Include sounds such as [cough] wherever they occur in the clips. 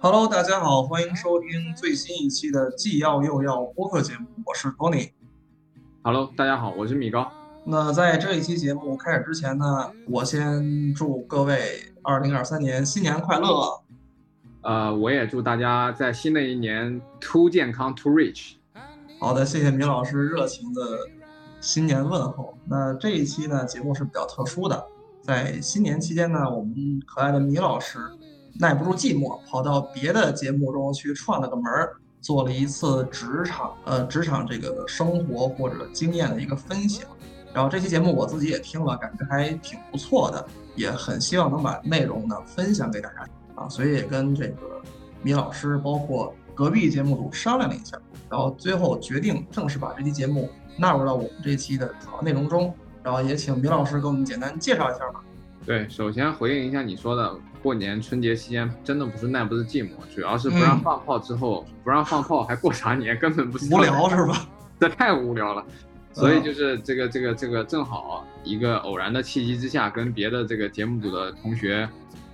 Hello，大家好，欢迎收听最新一期的既要又要播客节目，我是 Tony。Hello，大家好，我是米高。那在这一期节目开始之前呢，我先祝各位2023年新年快乐。呃，我也祝大家在新的一年 to 健康 to rich。好的，谢谢米老师热情的新年问候。那这一期呢，节目是比较特殊的，在新年期间呢，我们可爱的米老师耐不住寂寞，跑到别的节目中去串了个门儿，做了一次职场呃职场这个生活或者经验的一个分享。然后这期节目我自己也听了，感觉还挺不错的，也很希望能把内容呢分享给大家啊，所以也跟这个米老师，包括隔壁节目组商量了一下，然后最后决定正式把这期节目纳入到我们这期的主要内容中。然后也请米老师给我们简单介绍一下吧。对，首先回应一下你说的，过年春节期间真的不是耐不住寂寞，主要是不让放炮之后不让放炮，还过啥年，根本不无聊是吧？[laughs] 这太无聊了。所以就是这个这个这个正好一个偶然的契机之下，跟别的这个节目组的同学，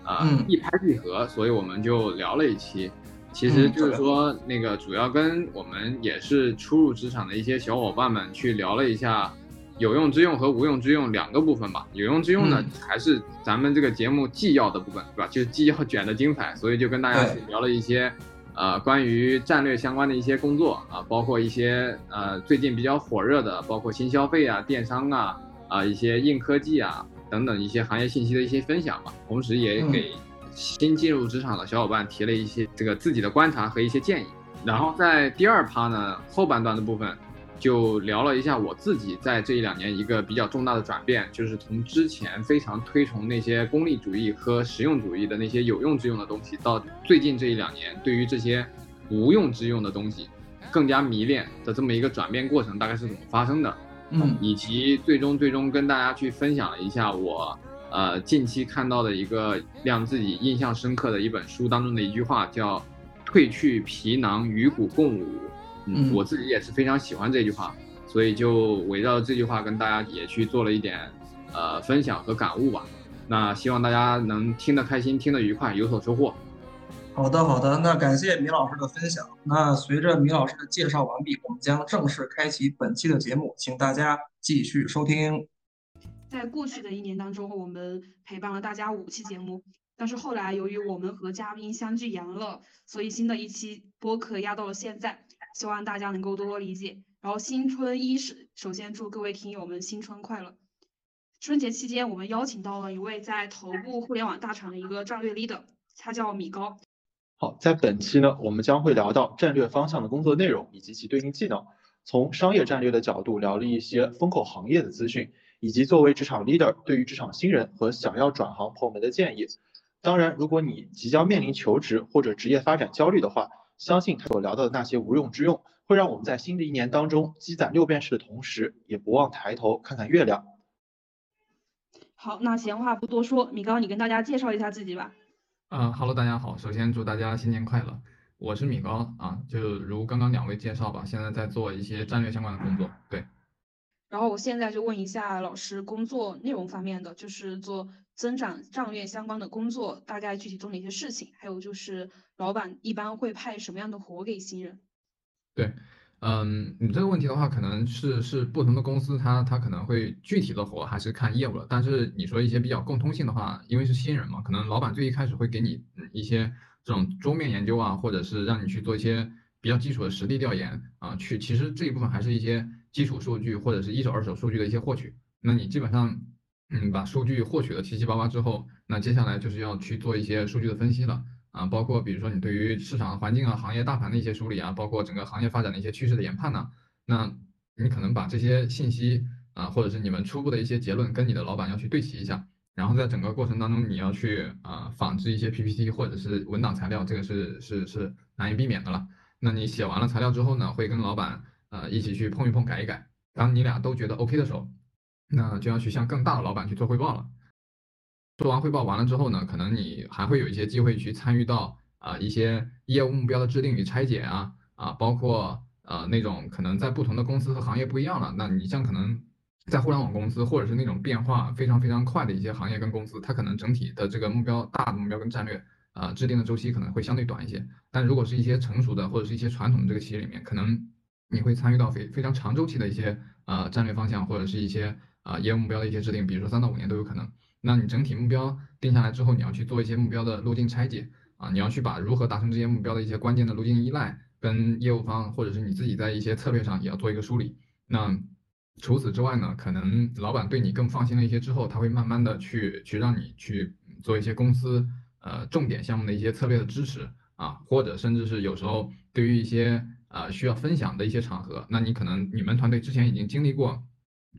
啊一拍即合，所以我们就聊了一期。其实就是说那个主要跟我们也是初入职场的一些小伙伴们去聊了一下有用之用和无用之用两个部分吧。有用之用呢，还是咱们这个节目既要的部分，对吧？就是既要卷的精彩，所以就跟大家去聊了一些。呃，关于战略相关的一些工作啊，包括一些呃最近比较火热的，包括新消费啊、电商啊、啊一些硬科技啊等等一些行业信息的一些分享吧。同时也给新进入职场的小伙伴提了一些这个自己的观察和一些建议。然后在第二趴呢，后半段的部分。就聊了一下我自己在这一两年一个比较重大的转变，就是从之前非常推崇那些功利主义和实用主义的那些有用之用的东西，到最近这一两年对于这些无用之用的东西更加迷恋的这么一个转变过程，大概是怎么发生的？嗯，以及最终最终跟大家去分享了一下我呃近期看到的一个让自己印象深刻的一本书当中的一句话，叫“褪去皮囊，与骨共舞”。嗯，我自己也是非常喜欢这句话，所以就围绕这句话跟大家也去做了一点，呃，分享和感悟吧。那希望大家能听得开心，听得愉快，有所收获。好的，好的，那感谢米老师的分享。那随着米老师的介绍完毕，我们将正式开启本期的节目，请大家继续收听。在过去的一年当中，我们陪伴了大家五期节目，但是后来由于我们和嘉宾相继阳了，所以新的一期播客压到了现在。希望大家能够多多理解。然后新春伊始，首先祝各位听友们新春快乐。春节期间，我们邀请到了一位在头部互联网大厂的一个战略 leader，他叫米高。好，在本期呢，我们将会聊到战略方向的工作内容以及其对应技能，从商业战略的角度聊了一些风口行业的资讯，以及作为职场 leader 对于职场新人和想要转行朋友们的建议。当然，如果你即将面临求职或者职业发展焦虑的话，相信他所聊到的那些无用之用，会让我们在新的一年当中积攒六便士的同时，也不忘抬头看看月亮。好，那闲话不多说，米高，你跟大家介绍一下自己吧。嗯哈喽，大家好，首先祝大家新年快乐，我是米高啊，就如刚刚两位介绍吧，现在在做一些战略相关的工作，对。然后我现在就问一下老师，工作内容方面的，就是做增长战略相关的工作，大概具体做哪些事情？还有就是老板一般会派什么样的活给新人？对，嗯，你这个问题的话，可能是是不同的公司，它它可能会具体的活还是看业务了。但是你说一些比较共通性的话，因为是新人嘛，可能老板最一开始会给你一些这种桌面研究啊，或者是让你去做一些比较基础的实地调研啊，去其实这一部分还是一些。基础数据或者是一手二手数据的一些获取，那你基本上，嗯，把数据获取的七七八八之后，那接下来就是要去做一些数据的分析了啊，包括比如说你对于市场环境啊、行业大盘的一些梳理啊，包括整个行业发展的一些趋势的研判呢，那你可能把这些信息啊，或者是你们初步的一些结论跟你的老板要去对齐一下，然后在整个过程当中你要去啊仿制一些 PPT 或者是文档材料，这个是是是难以避免的了。那你写完了材料之后呢，会跟老板。呃，一起去碰一碰，改一改。当你俩都觉得 OK 的时候，那就要去向更大的老板去做汇报了。做完汇报完了之后呢，可能你还会有一些机会去参与到啊一些业务目标的制定与拆解啊啊，包括呃那种可能在不同的公司和行业不一样了。那你像可能在互联网公司或者是那种变化非常非常快的一些行业跟公司，它可能整体的这个目标大的目标跟战略啊制定的周期可能会相对短一些。但如果是一些成熟的或者是一些传统的这个企业里面，可能你会参与到非非常长周期的一些啊战略方向或者是一些啊业务目标的一些制定，比如说三到五年都有可能。那你整体目标定下来之后，你要去做一些目标的路径拆解啊，你要去把如何达成这些目标的一些关键的路径依赖跟业务方或者是你自己在一些策略上也要做一个梳理。那除此之外呢，可能老板对你更放心了一些之后，他会慢慢的去去让你去做一些公司呃重点项目的一些策略的支持啊，或者甚至是有时候对于一些呃需要分享的一些场合，那你可能你们团队之前已经经历过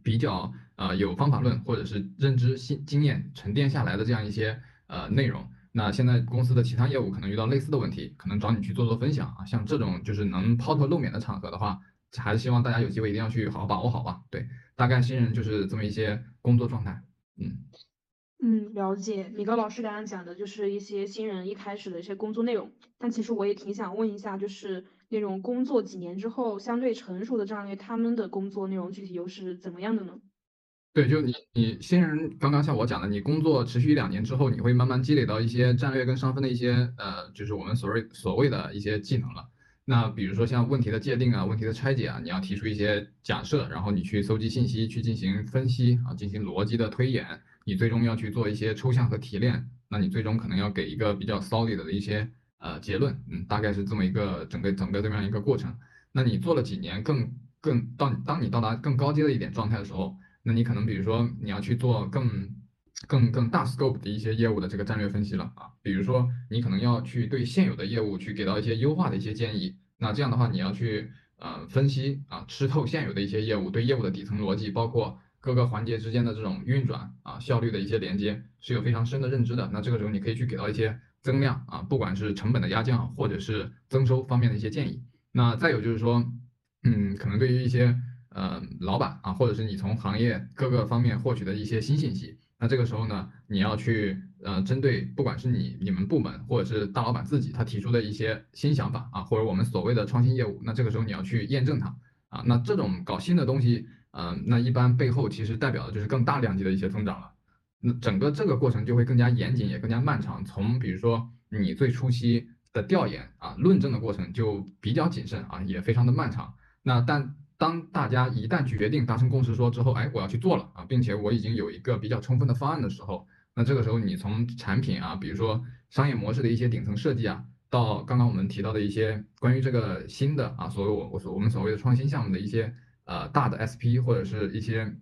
比较呃有方法论或者是认知新经验沉淀下来的这样一些呃内容，那现在公司的其他业务可能遇到类似的问题，可能找你去做做分享啊，像这种就是能抛头露面的场合的话。还是希望大家有机会一定要去好好把握好吧。对，大概新人就是这么一些工作状态。嗯嗯，了解。米高老师刚刚讲的就是一些新人一开始的一些工作内容，但其实我也挺想问一下，就是那种工作几年之后相对成熟的战略，他们的工作内容具体又是怎么样的呢？对，就你你新人刚刚像我讲的，你工作持续一两年之后，你会慢慢积累到一些战略跟上分的一些呃，就是我们所谓所谓的一些技能了。那比如说像问题的界定啊，问题的拆解啊，你要提出一些假设，然后你去搜集信息，去进行分析啊，进行逻辑的推演，你最终要去做一些抽象和提炼，那你最终可能要给一个比较 solid 的一些呃结论，嗯，大概是这么一个整个整个这么样一个过程。那你做了几年，更更到当你到达更高阶的一点状态的时候，那你可能比如说你要去做更更更大 scope 的一些业务的这个战略分析了啊，比如说你可能要去对现有的业务去给到一些优化的一些建议，那这样的话你要去呃分析啊吃透现有的一些业务，对业务的底层逻辑，包括各个环节之间的这种运转啊效率的一些连接是有非常深的认知的。那这个时候你可以去给到一些增量啊，不管是成本的压降或者是增收方面的一些建议。那再有就是说，嗯，可能对于一些呃老板啊，或者是你从行业各个方面获取的一些新信息。那这个时候呢，你要去呃，针对不管是你你们部门或者是大老板自己他提出的一些新想法啊，或者我们所谓的创新业务，那这个时候你要去验证它啊。那这种搞新的东西，嗯，那一般背后其实代表的就是更大量级的一些增长了。那整个这个过程就会更加严谨，也更加漫长。从比如说你最初期的调研啊、论证的过程就比较谨慎啊，也非常的漫长。那但当大家一旦决定达成共识说之后，哎，我要去做了啊，并且我已经有一个比较充分的方案的时候，那这个时候你从产品啊，比如说商业模式的一些顶层设计啊，到刚刚我们提到的一些关于这个新的啊，所谓我我所我们所谓的创新项目的一些呃大的 SP 或者是一些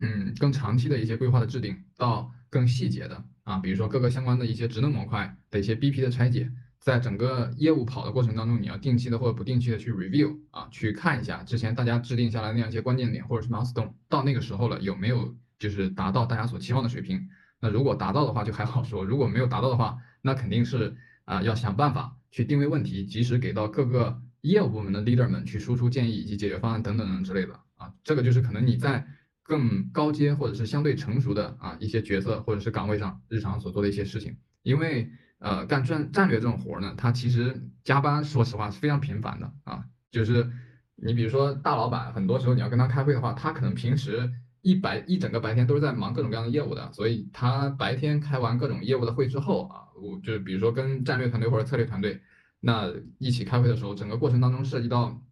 嗯更长期的一些规划的制定，到更细节的啊，比如说各个相关的一些职能模块的一些 BP 的拆解。在整个业务跑的过程当中，你要定期的或者不定期的去 review 啊，去看一下之前大家制定下来那样一些关键点或者是 milestone，到那个时候了有没有就是达到大家所期望的水平？那如果达到的话就还好说，如果没有达到的话，那肯定是啊要想办法去定位问题，及时给到各个业务部门的 leader 们去输出建议以及解决方案等等等之类的啊，这个就是可能你在更高阶或者是相对成熟的啊一些角色或者是岗位上日常所做的一些事情，因为。呃，干战战略这种活儿呢，他其实加班，说实话是非常频繁的啊。就是你比如说大老板，很多时候你要跟他开会的话，他可能平时一白一整个白天都是在忙各种各样的业务的，所以他白天开完各种业务的会之后啊，我就是比如说跟战略团队或者策略团队那一起开会的时候，整个过程当中涉及到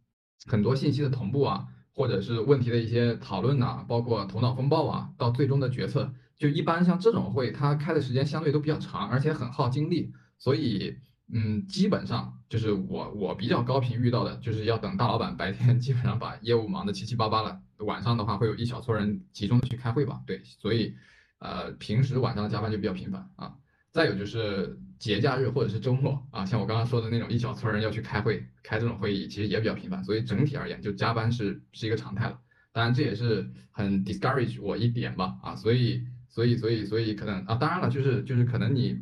很多信息的同步啊，或者是问题的一些讨论呐，包括头脑风暴啊，到最终的决策。就一般像这种会，他开的时间相对都比较长，而且很耗精力，所以，嗯，基本上就是我我比较高频遇到的，就是要等大老板白天 [laughs] 基本上把业务忙得七七八八了，晚上的话会有一小撮人集中的去开会吧，对，所以，呃，平时晚上的加班就比较频繁啊。再有就是节假日或者是周末啊，像我刚刚说的那种一小撮人要去开会，开这种会议其实也比较频繁，所以整体而言就加班是是一个常态了。当然这也是很 discourage 我一点吧，啊，所以。所以，所以，所以可能啊，当然了，就是就是可能你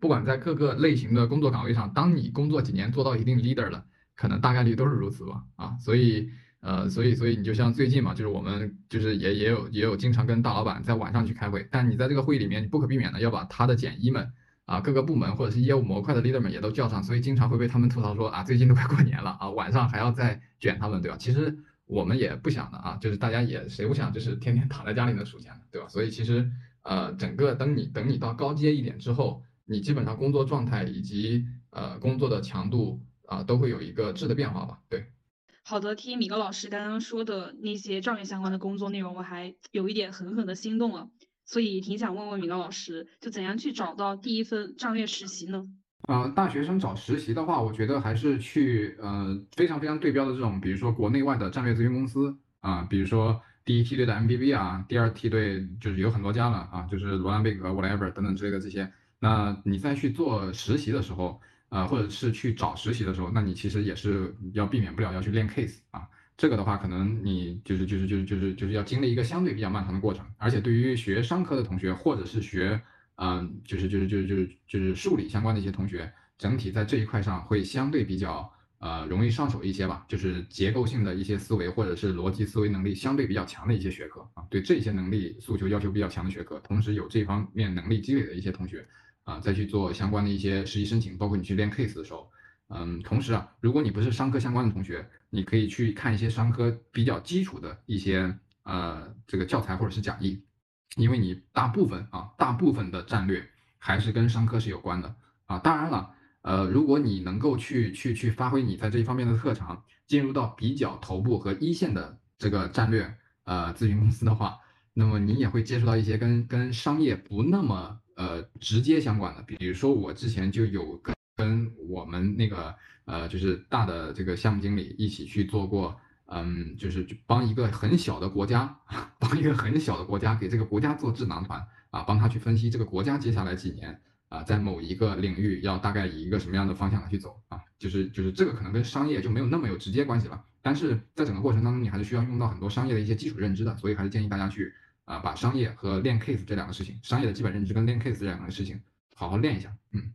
不管在各个类型的工作岗位上，当你工作几年做到一定 leader 了，可能大概率都是如此吧，啊，所以呃，所以所以你就像最近嘛，就是我们就是也也有也有经常跟大老板在晚上去开会，但你在这个会议里面你不可避免的要把他的简一们啊，各个部门或者是业务模块的 leader 们也都叫上，所以经常会被他们吐槽说啊，最近都快过年了啊，晚上还要再卷他们，对吧？其实。我们也不想的啊，就是大家也谁不想就是天天躺在家里能数钱，对吧？所以其实呃，整个等你等你到高阶一点之后，你基本上工作状态以及呃工作的强度啊都会有一个质的变化吧。对。好的，听米高老师刚刚说的那些战略相关的工作内容，我还有一点狠狠的心动了，所以挺想问问米高老师，就怎样去找到第一份战略实习呢？呃，大学生找实习的话，我觉得还是去呃非常非常对标的这种，比如说国内外的战略咨询公司啊，比如说第一梯队的 MBB 啊，第二梯队就是有很多家了啊，就是罗兰贝格、whatever 等等之类的这些。那你在去做实习的时候，呃，或者是去找实习的时候，那你其实也是要避免不了要去练 case 啊。这个的话，可能你就是就是就是就是就是要经历一个相对比较漫长的过程，而且对于学商科的同学或者是学嗯，就是就是就是就是就是数理相关的一些同学，整体在这一块上会相对比较呃容易上手一些吧，就是结构性的一些思维或者是逻辑思维能力相对比较强的一些学科啊，对这些能力诉求要求比较强的学科，同时有这方面能力积累的一些同学啊，再去做相关的一些实习申请，包括你去练 case 的时候，嗯，同时啊，如果你不是商科相关的同学，你可以去看一些商科比较基础的一些呃这个教材或者是讲义。因为你大部分啊，大部分的战略还是跟商科是有关的啊。当然了，呃，如果你能够去去去发挥你在这一方面的特长，进入到比较头部和一线的这个战略呃咨询公司的话，那么你也会接触到一些跟跟商业不那么呃直接相关的。比如说我之前就有跟跟我们那个呃就是大的这个项目经理一起去做过。嗯，就是帮一个很小的国家，[laughs] 帮一个很小的国家给这个国家做智囊团啊，帮他去分析这个国家接下来几年啊，在某一个领域要大概以一个什么样的方向来去走啊，就是就是这个可能跟商业就没有那么有直接关系了，但是在整个过程当中，你还是需要用到很多商业的一些基础认知的，所以还是建议大家去啊，把商业和练 case 这两个事情，商业的基本认知跟练 case 这两个事情好好练一下，嗯，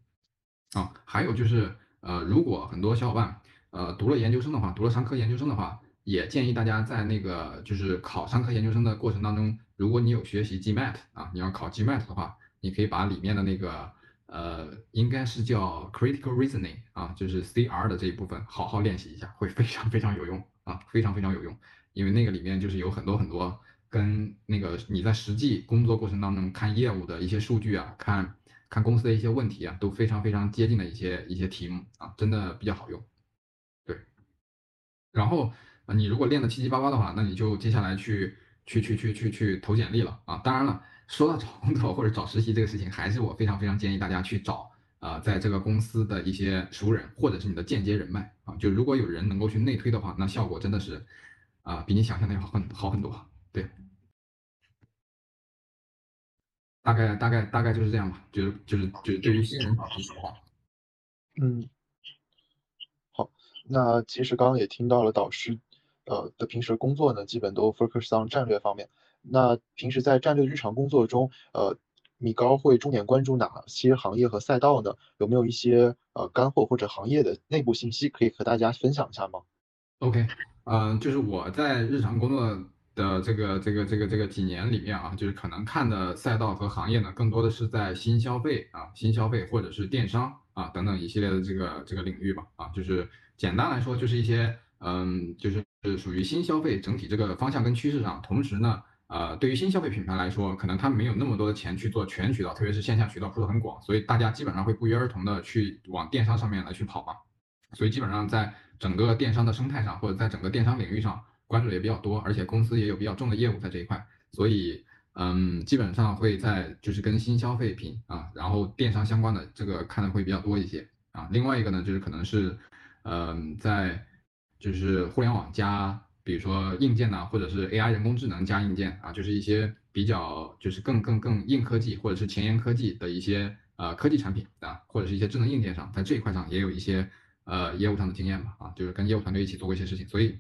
啊，还有就是呃，如果很多小伙伴呃读了研究生的话，读了商科研究生的话。也建议大家在那个就是考商科研究生的过程当中，如果你有学习 GMAT 啊，你要考 GMAT 的话，你可以把里面的那个呃，应该是叫 Critical Reasoning 啊，就是 CR 的这一部分好好练习一下，会非常非常有用啊，非常非常有用，因为那个里面就是有很多很多跟那个你在实际工作过程当中看业务的一些数据啊，看看公司的一些问题啊，都非常非常接近的一些一些题目啊，真的比较好用，对，然后。啊，你如果练的七七八八的话，那你就接下来去去去去去去投简历了啊！当然了，说到找工作或者找实习这个事情，还是我非常非常建议大家去找啊，在这个公司的一些熟人或者是你的间接人脉啊。就如果有人能够去内推的话，那效果真的是啊，比你想象的要很好很多。对，大概大概大概就是这样吧，就是就是就是对于新人找实习的话，嗯，好，那其实刚刚也听到了导师。呃的平时工作呢，基本都 focus on 战略方面。那平时在战略日常工作中，呃，米高会重点关注哪些行业和赛道呢？有没有一些呃干货或者行业的内部信息可以和大家分享一下吗？OK，嗯，就是我在日常工作的这个这个这个这个几年里面啊，就是可能看的赛道和行业呢，更多的是在新消费啊、新消费或者是电商啊等等一系列的这个这个领域吧。啊，就是简单来说，就是一些嗯，就是。是属于新消费整体这个方向跟趋势上，同时呢，呃，对于新消费品牌来说，可能他没有那么多的钱去做全渠道，特别是线下渠道铺的很广，所以大家基本上会不约而同的去往电商上面来去跑嘛。所以基本上在整个电商的生态上，或者在整个电商领域上，关注的也比较多，而且公司也有比较重的业务在这一块，所以嗯，基本上会在就是跟新消费品啊，然后电商相关的这个看的会比较多一些啊。另外一个呢，就是可能是嗯在。就是互联网加，比如说硬件呐，或者是 AI 人工智能加硬件啊，就是一些比较就是更更更硬科技或者是前沿科技的一些呃科技产品啊，或者是一些智能硬件上，在这一块上也有一些呃业务上的经验吧啊，就是跟业务团队一起做过一些事情，所以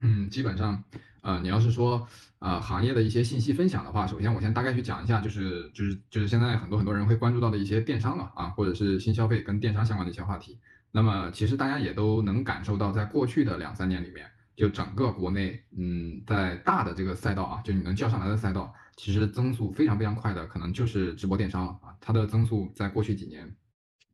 嗯，基本上呃你要是说啊行业的一些信息分享的话，首先我先大概去讲一下，就是就是就是现在很多很多人会关注到的一些电商了啊，或者是新消费跟电商相关的一些话题。那么其实大家也都能感受到，在过去的两三年里面，就整个国内，嗯，在大的这个赛道啊，就你能叫上来的赛道，其实增速非常非常快的，可能就是直播电商了啊。它的增速在过去几年，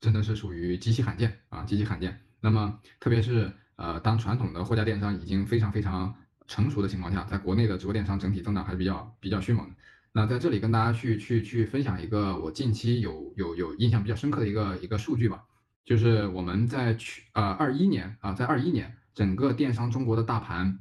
真的是属于极其罕见啊，极其罕见。那么特别是呃，当传统的货架电商已经非常非常成熟的情况下，在国内的直播电商整体增长还是比较比较迅猛的。那在这里跟大家去去去分享一个我近期有有有印象比较深刻的一个一个数据吧，就是我们在去呃二一年啊，在二一年整个电商中国的大盘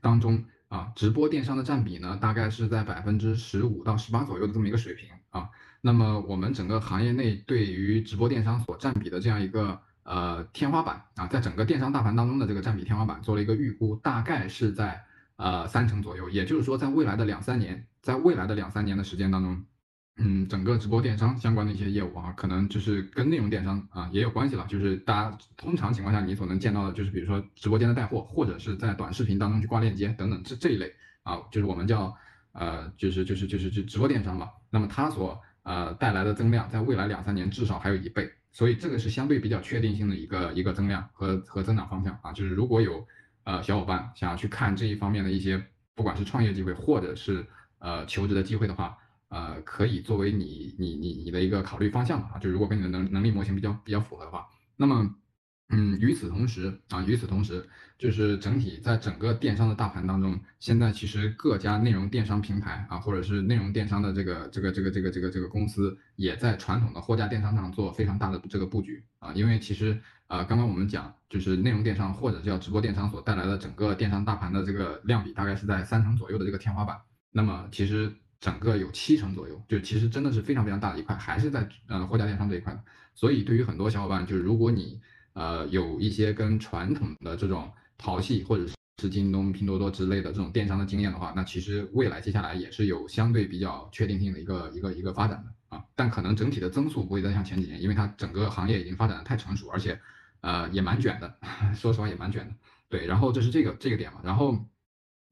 当中啊，直播电商的占比呢，大概是在百分之十五到十八左右的这么一个水平啊。那么我们整个行业内对于直播电商所占比的这样一个呃天花板啊，在整个电商大盘当中的这个占比天花板做了一个预估，大概是在。呃，三成左右，也就是说，在未来的两三年，在未来的两三年的时间当中，嗯，整个直播电商相关的一些业务啊，可能就是跟内容电商啊也有关系了。就是大家通常情况下你所能见到的，就是比如说直播间的带货，或者是在短视频当中去挂链接等等这这一类啊，就是我们叫呃，就是就是就是就直播电商嘛。那么它所呃带来的增量，在未来两三年至少还有一倍，所以这个是相对比较确定性的一个一个增量和和增长方向啊，就是如果有。呃，小伙伴想要去看这一方面的一些，不管是创业机会，或者是呃求职的机会的话，呃，可以作为你你你你的一个考虑方向啊。就如果跟你的能能力模型比较比较符合的话，那么，嗯，与此同时啊，与此同时，就是整体在整个电商的大盘当中，现在其实各家内容电商平台啊，或者是内容电商的这个这个这个这个这个这个公司，也在传统的货架电商上做非常大的这个布局啊，因为其实。啊，刚刚我们讲就是内容电商或者叫直播电商所带来的整个电商大盘的这个量比，大概是在三成左右的这个天花板。那么其实整个有七成左右，就其实真的是非常非常大的一块，还是在呃货架电商这一块。所以对于很多小伙伴，就是如果你呃有一些跟传统的这种淘系或者是京东、拼多多之类的这种电商的经验的话，那其实未来接下来也是有相对比较确定性的一个一个一个发展的啊。但可能整体的增速不会再像前几年，因为它整个行业已经发展的太成熟，而且。呃，也蛮卷的，[laughs] 说实话也蛮卷的。对，然后这是这个这个点嘛，然后，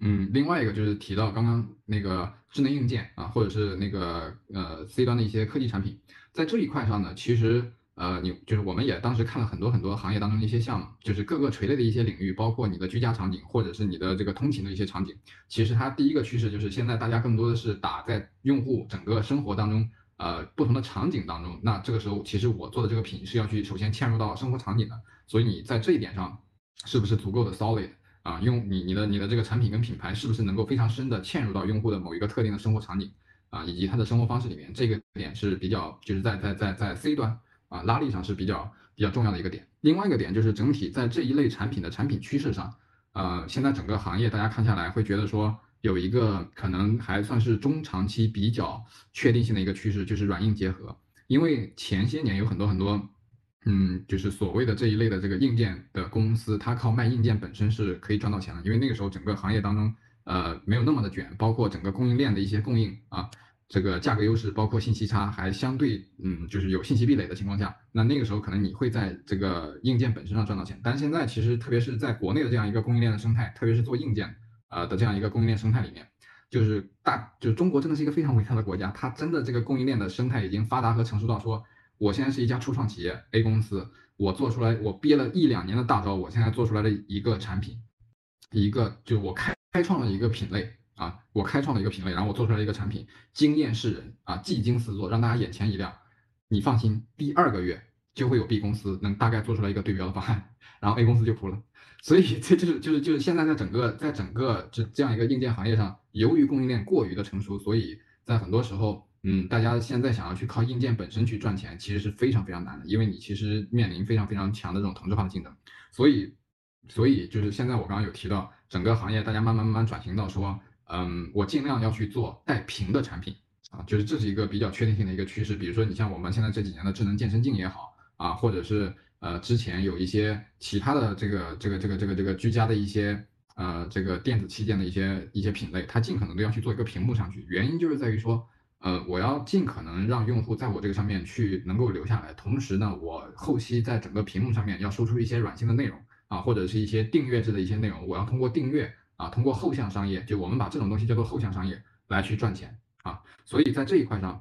嗯，另外一个就是提到刚刚那个智能硬件啊，或者是那个呃 C 端的一些科技产品，在这一块上呢，其实呃你就是我们也当时看了很多很多行业当中的一些项目，就是各个垂类的一些领域，包括你的居家场景或者是你的这个通勤的一些场景，其实它第一个趋势就是现在大家更多的是打在用户整个生活当中。呃，不同的场景当中，那这个时候其实我做的这个品是要去首先嵌入到生活场景的，所以你在这一点上是不是足够的 solid 啊？用你你的你的这个产品跟品牌是不是能够非常深的嵌入到用户的某一个特定的生活场景啊，以及他的生活方式里面，这个点是比较就是在在在在 C 端啊拉力上是比较比较重要的一个点。另外一个点就是整体在这一类产品的产品趋势上，呃，现在整个行业大家看下来会觉得说。有一个可能还算是中长期比较确定性的一个趋势，就是软硬结合。因为前些年有很多很多，嗯，就是所谓的这一类的这个硬件的公司，它靠卖硬件本身是可以赚到钱的。因为那个时候整个行业当中，呃，没有那么的卷，包括整个供应链的一些供应啊，这个价格优势，包括信息差还相对，嗯，就是有信息壁垒的情况下，那那个时候可能你会在这个硬件本身上赚到钱。但是现在其实特别是在国内的这样一个供应链的生态，特别是做硬件。呃的这样一个供应链生态里面，就是大就是中国真的是一个非常伟大的国家，它真的这个供应链的生态已经发达和成熟到说，我现在是一家初创企业 A 公司，我做出来我憋了一两年的大招，我现在做出来的一个产品，一个就是我开开创了一个品类啊，我开创了一个品类，然后我做出来一个产品惊艳世人啊，技惊四座，让大家眼前一亮，你放心，第二个月就会有 B 公司能大概做出来一个对标的方案，然后 A 公司就扑了。所以这就是就是就是现在在整个在整个这这样一个硬件行业上，由于供应链过于的成熟，所以在很多时候，嗯，大家现在想要去靠硬件本身去赚钱，其实是非常非常难的，因为你其实面临非常非常强的这种同质化的竞争。所以，所以就是现在我刚刚有提到，整个行业大家慢慢慢慢转型到说，嗯，我尽量要去做带屏的产品啊，就是这是一个比较确定性的一个趋势。比如说你像我们现在这几年的智能健身镜也好啊，或者是。呃，之前有一些其他的这个这个这个这个这个居家的一些呃这个电子器件的一些一些品类，它尽可能都要去做一个屏幕上去，原因就是在于说，呃，我要尽可能让用户在我这个上面去能够留下来，同时呢，我后期在整个屏幕上面要输出一些软性的内容啊，或者是一些订阅制的一些内容，我要通过订阅啊，通过后向商业，就我们把这种东西叫做后向商业来去赚钱啊，所以在这一块上，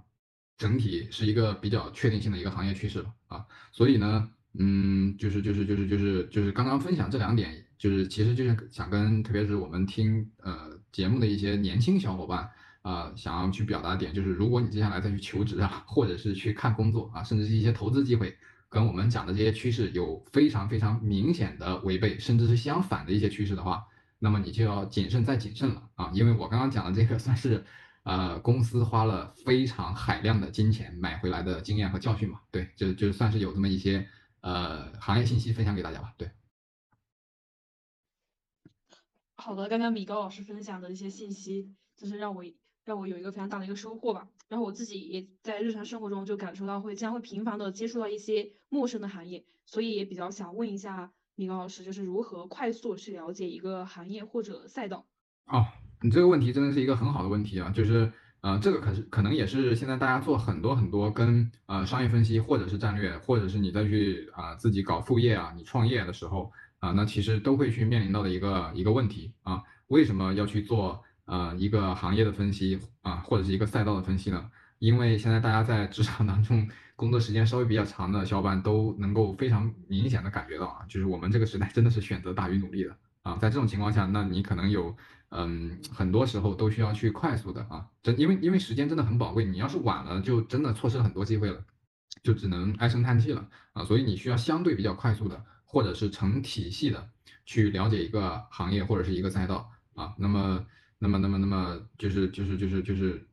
整体是一个比较确定性的一个行业趋势了啊，所以呢。嗯，就是就是就是就是就是刚刚分享这两点，就是其实就是想跟特别是我们听呃节目的一些年轻小伙伴啊，想要去表达点，就是如果你接下来再去求职啊，或者是去看工作啊，甚至是一些投资机会，跟我们讲的这些趋势有非常非常明显的违背，甚至是相反的一些趋势的话，那么你就要谨慎再谨慎了啊，因为我刚刚讲的这个 [laughs] 算是呃公司花了非常海量的金钱买回来的经验和教训嘛。对，就就算是有这么一些呃行业信息分享给大家吧。对。好的，刚刚米高老师分享的一些信息，就是让我让我有一个非常大的一个收获吧。然后我自己也在日常生活中就感受到会经常会频繁的接触到一些陌生的行业，所以也比较想问一下米高老师，就是如何快速去了解一个行业或者赛道？哦，你这个问题真的是一个很好的问题啊，就是呃，这个可是可能也是现在大家做很多很多跟呃商业分析或者是战略，或者是你再去啊自己搞副业啊，你创业的时候。啊，那其实都会去面临到的一个一个问题啊，为什么要去做呃一个行业的分析啊，或者是一个赛道的分析呢？因为现在大家在职场当中工作时间稍微比较长的小伙伴都能够非常明显的感觉到啊，就是我们这个时代真的是选择大于努力的啊，在这种情况下，那你可能有嗯很多时候都需要去快速的啊，真因为因为时间真的很宝贵，你要是晚了就真的错失了很多机会了，就只能唉声叹气了啊，所以你需要相对比较快速的。或者是成体系的去了解一个行业或者是一个赛道啊，那么，那么，那么，那么就是就是就是就是，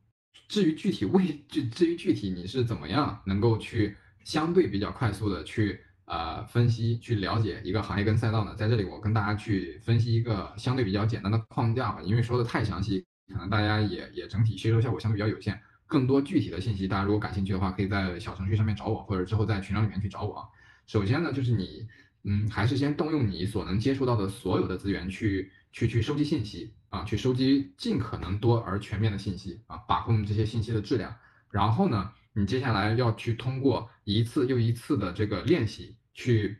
至于具体为至至于具体你是怎么样能够去相对比较快速的去呃分析去了解一个行业跟赛道呢？在这里我跟大家去分析一个相对比较简单的框架吧，因为说的太详细，可能大家也也整体吸收效果相对比较有限。更多具体的信息，大家如果感兴趣的话，可以在小程序上面找我，或者之后在群聊里面去找我啊。首先呢，就是你。嗯，还是先动用你所能接触到的所有的资源去去去收集信息啊，去收集尽可能多而全面的信息啊，把控这些信息的质量。然后呢，你接下来要去通过一次又一次的这个练习，去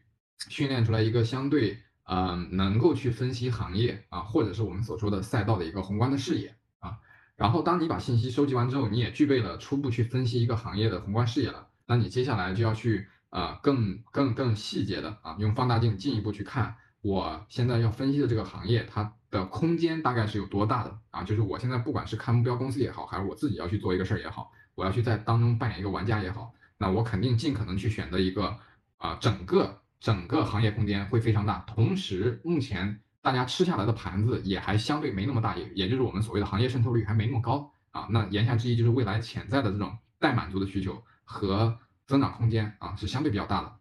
训练出来一个相对嗯能够去分析行业啊，或者是我们所说的赛道的一个宏观的视野啊。然后当你把信息收集完之后，你也具备了初步去分析一个行业的宏观视野了，那你接下来就要去。啊，更更更细节的啊，用放大镜进一步去看，我现在要分析的这个行业，它的空间大概是有多大的啊？就是我现在不管是看目标公司也好，还是我自己要去做一个事儿也好，我要去在当中扮演一个玩家也好，那我肯定尽可能去选择一个啊，整个整个行业空间会非常大，同时目前大家吃下来的盘子也还相对没那么大，也也就是我们所谓的行业渗透率还没那么高啊。那言下之意就是未来潜在的这种待满足的需求和。增长空间啊是相对比较大的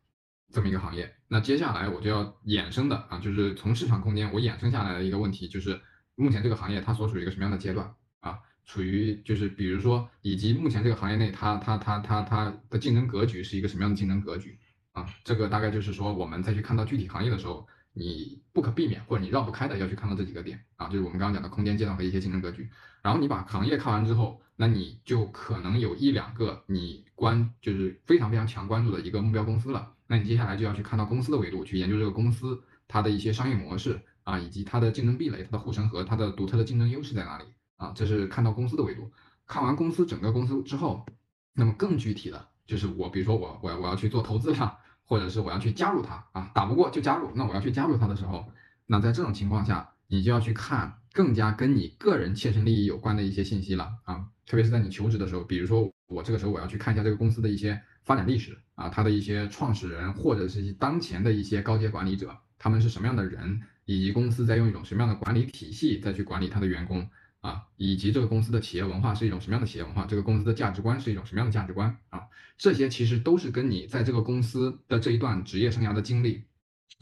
这么一个行业。那接下来我就要衍生的啊，就是从市场空间我衍生下来的一个问题，就是目前这个行业它所处于一个什么样的阶段啊？处于就是比如说，以及目前这个行业内它它它它它的竞争格局是一个什么样的竞争格局啊？这个大概就是说我们再去看到具体行业的时候，你不可避免或者你绕不开的要去看到这几个点啊，就是我们刚刚讲的空间阶段和一些竞争格局。然后你把行业看完之后。那你就可能有一两个你关就是非常非常强关注的一个目标公司了。那你接下来就要去看到公司的维度，去研究这个公司它的一些商业模式啊，以及它的竞争壁垒、它的护城河、它的独特的竞争优势在哪里啊？这是看到公司的维度。看完公司整个公司之后，那么更具体的就是我，比如说我我我要去做投资了，或者是我要去加入它啊，打不过就加入。那我要去加入它的时候，那在这种情况下，你就要去看更加跟你个人切身利益有关的一些信息了啊。特别是在你求职的时候，比如说我这个时候我要去看一下这个公司的一些发展历史啊，它的一些创始人或者是当前的一些高阶管理者，他们是什么样的人，以及公司在用一种什么样的管理体系再去管理他的员工啊，以及这个公司的企业文化是一种什么样的企业文化，这个公司的价值观是一种什么样的价值观啊，这些其实都是跟你在这个公司的这一段职业生涯的经历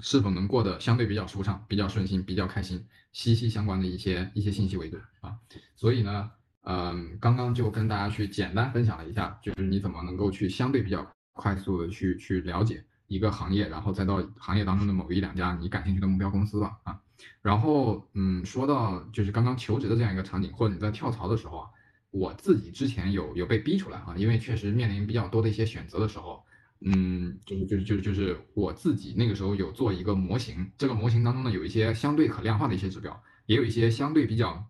是否能过得相对比较舒畅、比较顺心、比较开心息息相关的一些一些信息维度啊，所以呢。嗯，刚刚就跟大家去简单分享了一下，就是你怎么能够去相对比较快速的去去了解一个行业，然后再到行业当中的某一两家你感兴趣的目标公司吧啊。然后嗯，说到就是刚刚求职的这样一个场景，或者你在跳槽的时候啊，我自己之前有有被逼出来啊，因为确实面临比较多的一些选择的时候，嗯，就是就是就是就是我自己那个时候有做一个模型，这个模型当中呢有一些相对可量化的一些指标，也有一些相对比较。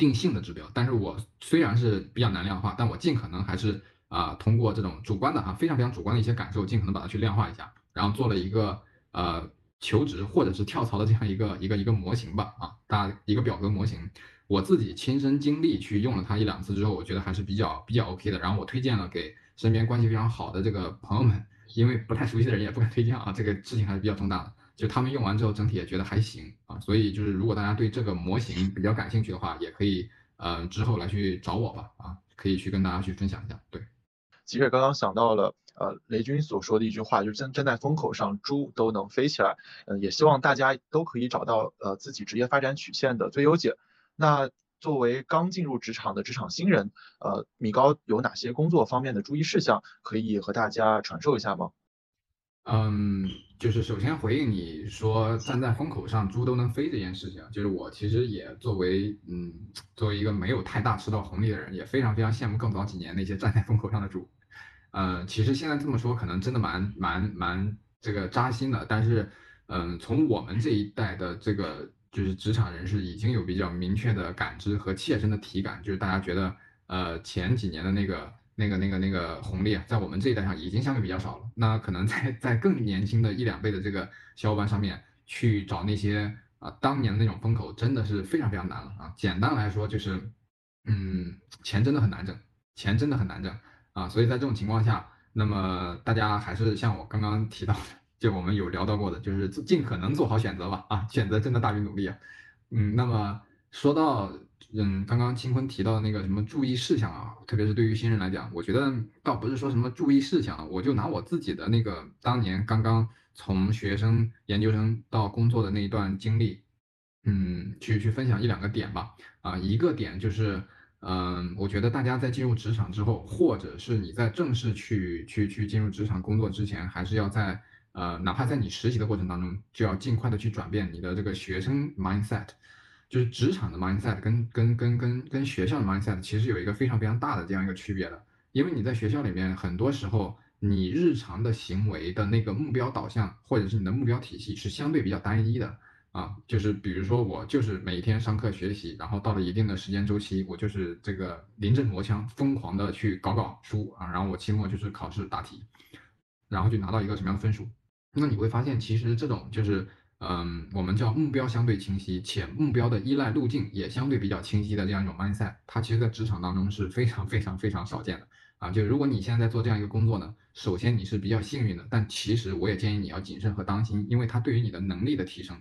定性的指标，但是我虽然是比较难量化，但我尽可能还是啊通过这种主观的啊非常非常主观的一些感受，尽可能把它去量化一下，然后做了一个呃求职或者是跳槽的这样一个一个一个模型吧啊，大一个表格模型，我自己亲身经历去用了它一两次之后，我觉得还是比较比较 OK 的，然后我推荐了给身边关系非常好的这个朋友们，因为不太熟悉的人也不敢推荐啊，这个事情还是比较重大的。就他们用完之后，整体也觉得还行啊，所以就是如果大家对这个模型比较感兴趣的话，也可以呃之后来去找我吧，啊，可以去跟大家去分享一下。对，其实刚刚想到了，呃，雷军所说的一句话，就是站站在风口上，猪都能飞起来。嗯，也希望大家都可以找到呃自己职业发展曲线的最优解。那作为刚进入职场的职场新人，呃，米高有哪些工作方面的注意事项可以和大家传授一下吗？嗯，就是首先回应你说站在风口上猪都能飞这件事情，就是我其实也作为嗯作为一个没有太大吃到红利的人，也非常非常羡慕更早几年那些站在风口上的猪。呃，其实现在这么说可能真的蛮蛮蛮这个扎心的，但是嗯，从我们这一代的这个就是职场人士已经有比较明确的感知和切身的体感，就是大家觉得呃前几年的那个。那个、那个、那个红利啊，在我们这一代上已经相对比较少了。那可能在在更年轻的一两辈的这个小伙伴上面去找那些啊当年的那种风口，真的是非常非常难了啊。简单来说就是，嗯，钱真的很难挣，钱真的很难挣啊。所以在这种情况下，那么大家还是像我刚刚提到的，就我们有聊到过的，就是尽可能做好选择吧。啊，选择真的大于努力啊。嗯，那么说到。嗯，刚刚清坤提到的那个什么注意事项啊，特别是对于新人来讲，我觉得倒不是说什么注意事项，我就拿我自己的那个当年刚刚从学生、研究生到工作的那一段经历，嗯，去去分享一两个点吧。啊，一个点就是，嗯，我觉得大家在进入职场之后，或者是你在正式去去去进入职场工作之前，还是要在呃，哪怕在你实习的过程当中，就要尽快的去转变你的这个学生 mindset。就是职场的 mindset 跟跟跟跟跟学校的 mindset 其实有一个非常非常大的这样一个区别的，因为你在学校里面很多时候你日常的行为的那个目标导向或者是你的目标体系是相对比较单一的啊，就是比如说我就是每天上课学习，然后到了一定的时间周期，我就是这个临阵磨枪，疯狂的去搞搞书啊，然后我期末就是考试答题，然后就拿到一个什么样的分数，那你会发现其实这种就是。嗯，我们叫目标相对清晰，且目标的依赖路径也相对比较清晰的这样一种 mindset，它其实在职场当中是非常非常非常少见的啊。就如果你现在在做这样一个工作呢，首先你是比较幸运的，但其实我也建议你要谨慎和当心，因为它对于你的能力的提升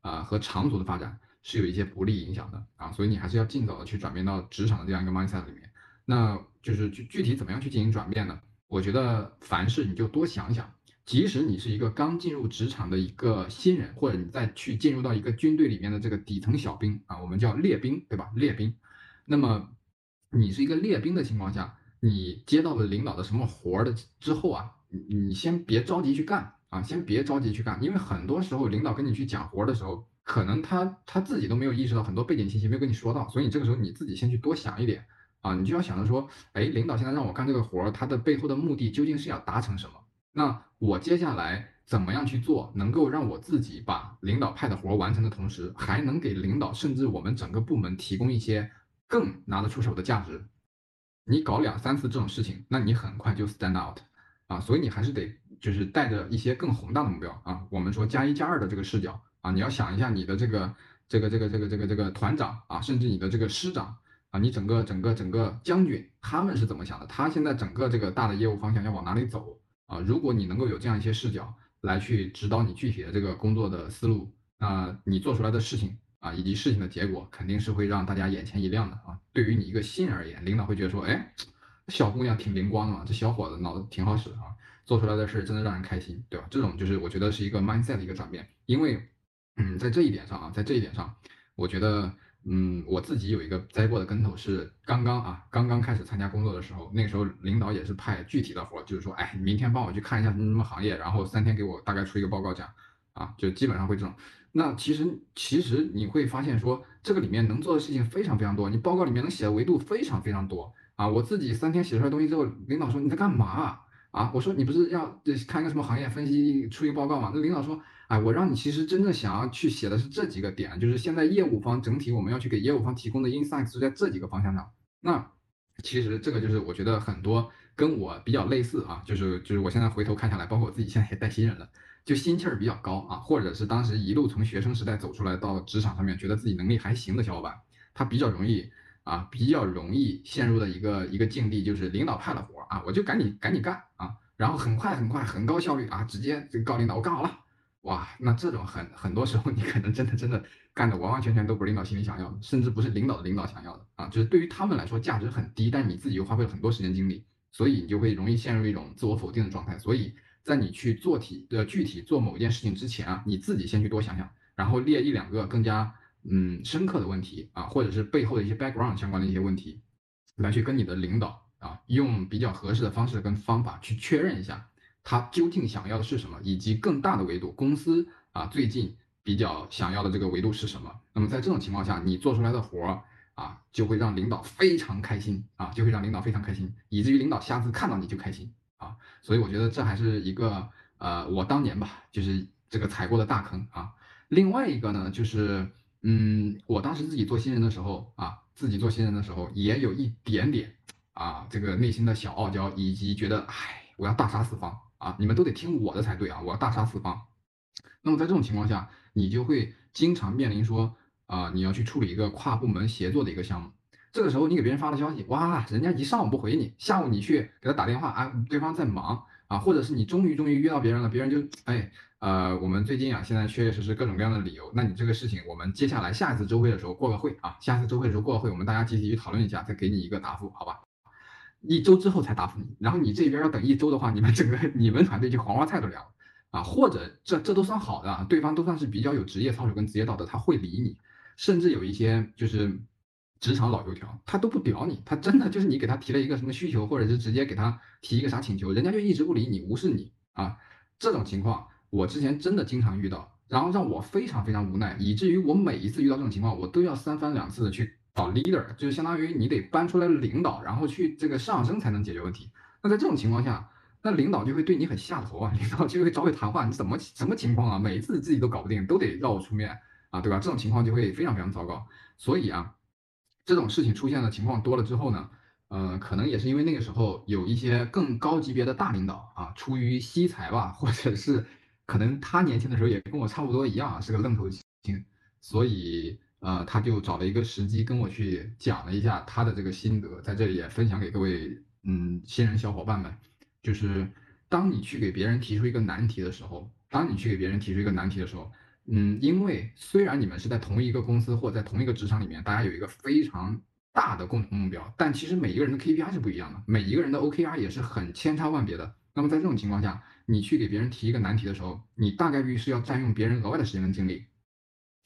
啊和长足的发展是有一些不利影响的啊。所以你还是要尽早的去转变到职场的这样一个 mindset 里面。那就是具具体怎么样去进行转变呢？我觉得凡事你就多想想。即使你是一个刚进入职场的一个新人，或者你再去进入到一个军队里面的这个底层小兵啊，我们叫列兵，对吧？列兵。那么你是一个列兵的情况下，你接到了领导的什么活儿的之后啊，你你先别着急去干啊，先别着急去干，因为很多时候领导跟你去讲活儿的时候，可能他他自己都没有意识到很多背景信息没有跟你说到，所以你这个时候你自己先去多想一点啊，你就要想着说，哎，领导现在让我干这个活儿，他的背后的目的究竟是要达成什么？那我接下来怎么样去做，能够让我自己把领导派的活完成的同时，还能给领导甚至我们整个部门提供一些更拿得出手的价值？你搞两三次这种事情，那你很快就 stand out 啊！所以你还是得就是带着一些更宏大的目标啊。我们说加一加二的这个视角啊，你要想一下你的这个这个这个这个这个这个团长啊，甚至你的这个师长啊，你整个整个整个将军他们是怎么想的？他现在整个这个大的业务方向要往哪里走？啊，如果你能够有这样一些视角来去指导你具体的这个工作的思路，那你做出来的事情啊，以及事情的结果，肯定是会让大家眼前一亮的啊。对于你一个新人而言，领导会觉得说，哎，小姑娘挺灵光的嘛，这小伙子脑子挺好使啊，做出来的事真的让人开心，对吧？这种就是我觉得是一个 mindset 的一个转变，因为，嗯，在这一点上啊，在这一点上，我觉得。嗯，我自己有一个栽过的跟头是刚刚啊，刚刚开始参加工作的时候，那个时候领导也是派具体的活，就是说，哎，明天帮我去看一下什么什么行业，然后三天给我大概出一个报告讲，啊，就基本上会这种。那其实其实你会发现说，这个里面能做的事情非常非常多，你报告里面能写的维度非常非常多啊。我自己三天写出来东西之后，领导说你在干嘛啊？我说你不是要看一个什么行业分析出一个报告吗？那领导说。哎，我让你其实真正想要去写的是这几个点，就是现在业务方整体我们要去给业务方提供的 insight 是在这几个方向上。那其实这个就是我觉得很多跟我比较类似啊，就是就是我现在回头看下来，包括我自己现在也带新人了，就心气儿比较高啊，或者是当时一路从学生时代走出来到职场上面，觉得自己能力还行的小伙伴，他比较容易啊，比较容易陷入的一个一个境地，就是领导派的活啊，我就赶紧赶紧干啊，然后很快很快很高效率啊，直接就告领导我干好了。哇，那这种很很多时候你可能真的真的干的完完全全都不是领导心里想要的，甚至不是领导的领导想要的啊，就是对于他们来说价值很低，但你自己又花费了很多时间精力，所以你就会容易陷入一种自我否定的状态。所以在你去做题的具体做某一件事情之前啊，你自己先去多想想，然后列一两个更加嗯深刻的问题啊，或者是背后的一些 background 相关的一些问题，来去跟你的领导啊，用比较合适的方式跟方法去确认一下他究竟想要的是什么，以及更大的维度公司啊最近。比较想要的这个维度是什么？那么在这种情况下，你做出来的活儿啊，就会让领导非常开心啊，就会让领导非常开心，以至于领导下次看到你就开心啊。所以我觉得这还是一个呃，我当年吧，就是这个踩过的大坑啊。另外一个呢，就是嗯，我当时自己做新人的时候啊，自己做新人的时候也有一点点啊，这个内心的小傲娇，以及觉得哎，我要大杀四方啊，你们都得听我的才对啊，我要大杀四方。那么在这种情况下，你就会经常面临说啊，你要去处理一个跨部门协作的一个项目。这个时候你给别人发了消息，哇，人家一上午不回你，下午你去给他打电话，啊，对方在忙啊，或者是你终于终于约到别人了，别人就哎，呃，我们最近啊，现在确确实实各种各样的理由，那你这个事情，我们接下来下一次周会的时候过个会啊，下次周会的时候过个会，我们大家集体去讨论一下，再给你一个答复，好吧？一周之后才答复你，然后你这边要等一周的话，你们整个你们团队就黄花菜都凉了。啊，或者这这都算好的，对方都算是比较有职业操守跟职业道德，他会理你，甚至有一些就是职场老油条，他都不屌你，他真的就是你给他提了一个什么需求，或者是直接给他提一个啥请求，人家就一直不理你，无视你啊。这种情况我之前真的经常遇到，然后让我非常非常无奈，以至于我每一次遇到这种情况，我都要三番两次的去找 leader，就是相当于你得搬出来领导，然后去这个上升才能解决问题。那在这种情况下。那领导就会对你很下头啊，[laughs] 领导就会找你谈话，你怎么什么情况啊？每一次自己都搞不定，都得绕我出面啊，对吧？这种情况就会非常非常糟糕。所以啊，这种事情出现的情况多了之后呢，呃，可能也是因为那个时候有一些更高级别的大领导啊，出于惜才吧，或者是可能他年轻的时候也跟我差不多一样，是个愣头青，所以呃，他就找了一个时机跟我去讲了一下他的这个心得，在这里也分享给各位嗯新人小伙伴们。就是当你去给别人提出一个难题的时候，当你去给别人提出一个难题的时候，嗯，因为虽然你们是在同一个公司或在同一个职场里面，大家有一个非常大的共同目标，但其实每一个人的 KPI 是不一样的，每一个人的 OKR 也是很千差万别的。那么在这种情况下，你去给别人提一个难题的时候，你大概率是要占用别人额外的时间跟精力，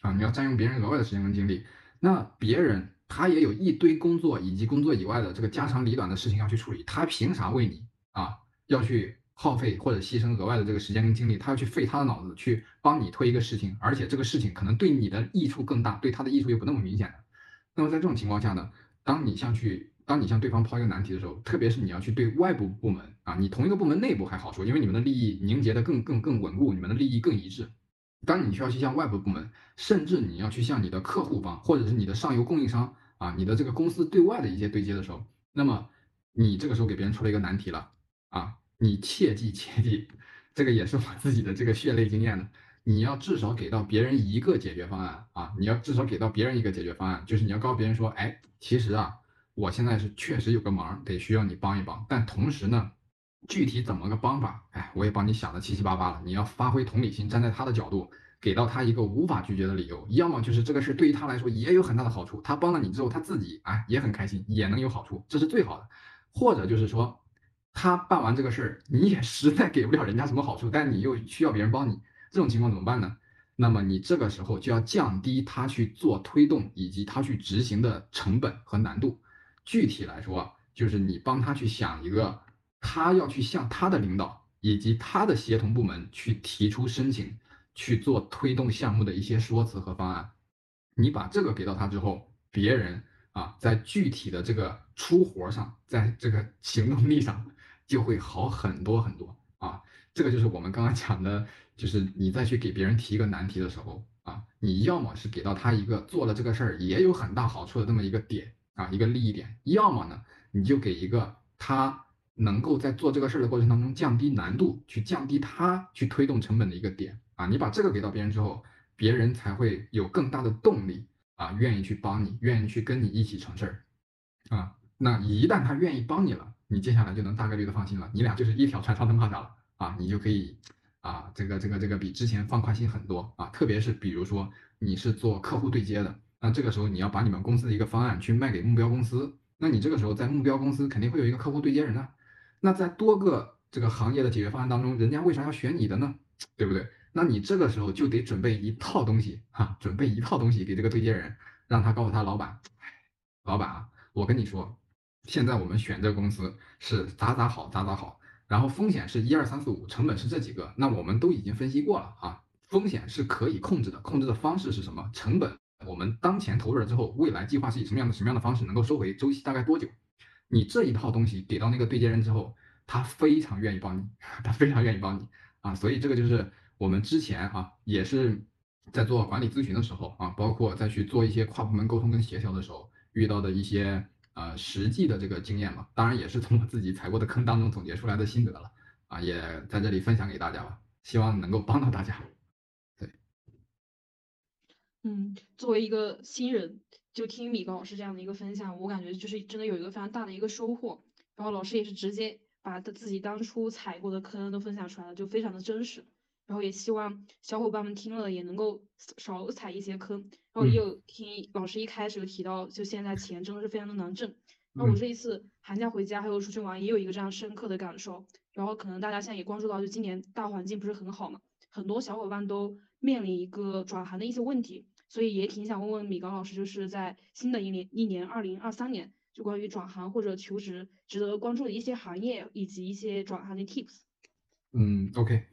啊，你要占用别人额外的时间跟精力。那别人他也有一堆工作以及工作以外的这个家长里短的事情要去处理，他凭啥为你啊？要去耗费或者牺牲额外的这个时间跟精力，他要去费他的脑子去帮你推一个事情，而且这个事情可能对你的益处更大，对他的益处又不那么明显的。那么在这种情况下呢，当你像去当你向对方抛一个难题的时候，特别是你要去对外部部门啊，你同一个部门内部还好说，因为你们的利益凝结的更更更稳固，你们的利益更一致。当你需要去向外部部门，甚至你要去向你的客户方或者是你的上游供应商啊，你的这个公司对外的一些对接的时候，那么你这个时候给别人出了一个难题了。啊，你切记切记，这个也是我自己的这个血泪经验的。你要至少给到别人一个解决方案啊！你要至少给到别人一个解决方案，就是你要告诉别人说，哎，其实啊，我现在是确实有个忙得需要你帮一帮，但同时呢，具体怎么个帮法，哎，我也帮你想的七七八八了。你要发挥同理心，站在他的角度，给到他一个无法拒绝的理由。要么就是这个事对于他来说也有很大的好处，他帮了你之后，他自己哎也很开心，也能有好处，这是最好的。或者就是说。他办完这个事儿，你也 [laughs] 实在给不了人家什么好处，但你又需要别人帮你，这种情况怎么办呢？那么你这个时候就要降低他去做推动以及他去执行的成本和难度。具体来说，就是你帮他去想一个，他要去向他的领导以及他的协同部门去提出申请，去做推动项目的一些说辞和方案。你把这个给到他之后，别人啊，在具体的这个出活上，在这个行动力上。就会好很多很多啊！这个就是我们刚刚讲的，就是你再去给别人提一个难题的时候啊，你要么是给到他一个做了这个事儿也有很大好处的这么一个点啊，一个利益点，要么呢，你就给一个他能够在做这个事儿的过程当中降低难度，去降低他去推动成本的一个点啊。你把这个给到别人之后，别人才会有更大的动力啊，愿意去帮你，愿意去跟你一起成事儿啊。那一旦他愿意帮你了。你接下来就能大概率的放心了，你俩就是一条船上的蚂蚱了啊，你就可以啊，这个这个这个比之前放宽心很多啊，特别是比如说你是做客户对接的，那这个时候你要把你们公司的一个方案去卖给目标公司，那你这个时候在目标公司肯定会有一个客户对接人啊。那在多个这个行业的解决方案当中，人家为啥要选你的呢？对不对？那你这个时候就得准备一套东西哈，准备一套东西给这个对接人，让他告诉他老板，老板啊，我跟你说，现在我们选这个公司是咋咋好咋咋好，然后风险是一二三四五，成本是这几个，那我们都已经分析过了啊，风险是可以控制的，控制的方式是什么？成本我们当前投入了之后，未来计划是以什么样的什么样的方式能够收回，周期大概多久？你这一套东西给到那个对接人之后，他非常愿意帮你，[laughs] 他非常愿意帮你啊，所以这个就是我们之前啊也是在做管理咨询的时候啊，包括再去做一些跨部门沟通跟协调的时候遇到的一些呃实际的这个经验嘛，当然也是从我自己踩过的坑当中总结出来的心得了啊，也在这里分享给大家吧，希望能够帮到大家。对，嗯，作为一个新人。就听米高老师这样的一个分享，我感觉就是真的有一个非常大的一个收获。然后老师也是直接把他自己当初踩过的坑都分享出来了，就非常的真实。然后也希望小伙伴们听了也能够少踩一些坑。然后也有听老师一开始有提到，就现在钱真的是非常的难挣。然后我这一次寒假回家还有出去玩，也有一个这样深刻的感受。然后可能大家现在也关注到，就今年大环境不是很好嘛，很多小伙伴都面临一个转行的一些问题。所以也挺想问问米高老师，就是在新的一年一年二零二三年，就关于转行或者求职值得关注的一些行业以及一些转行的 tips。嗯，OK，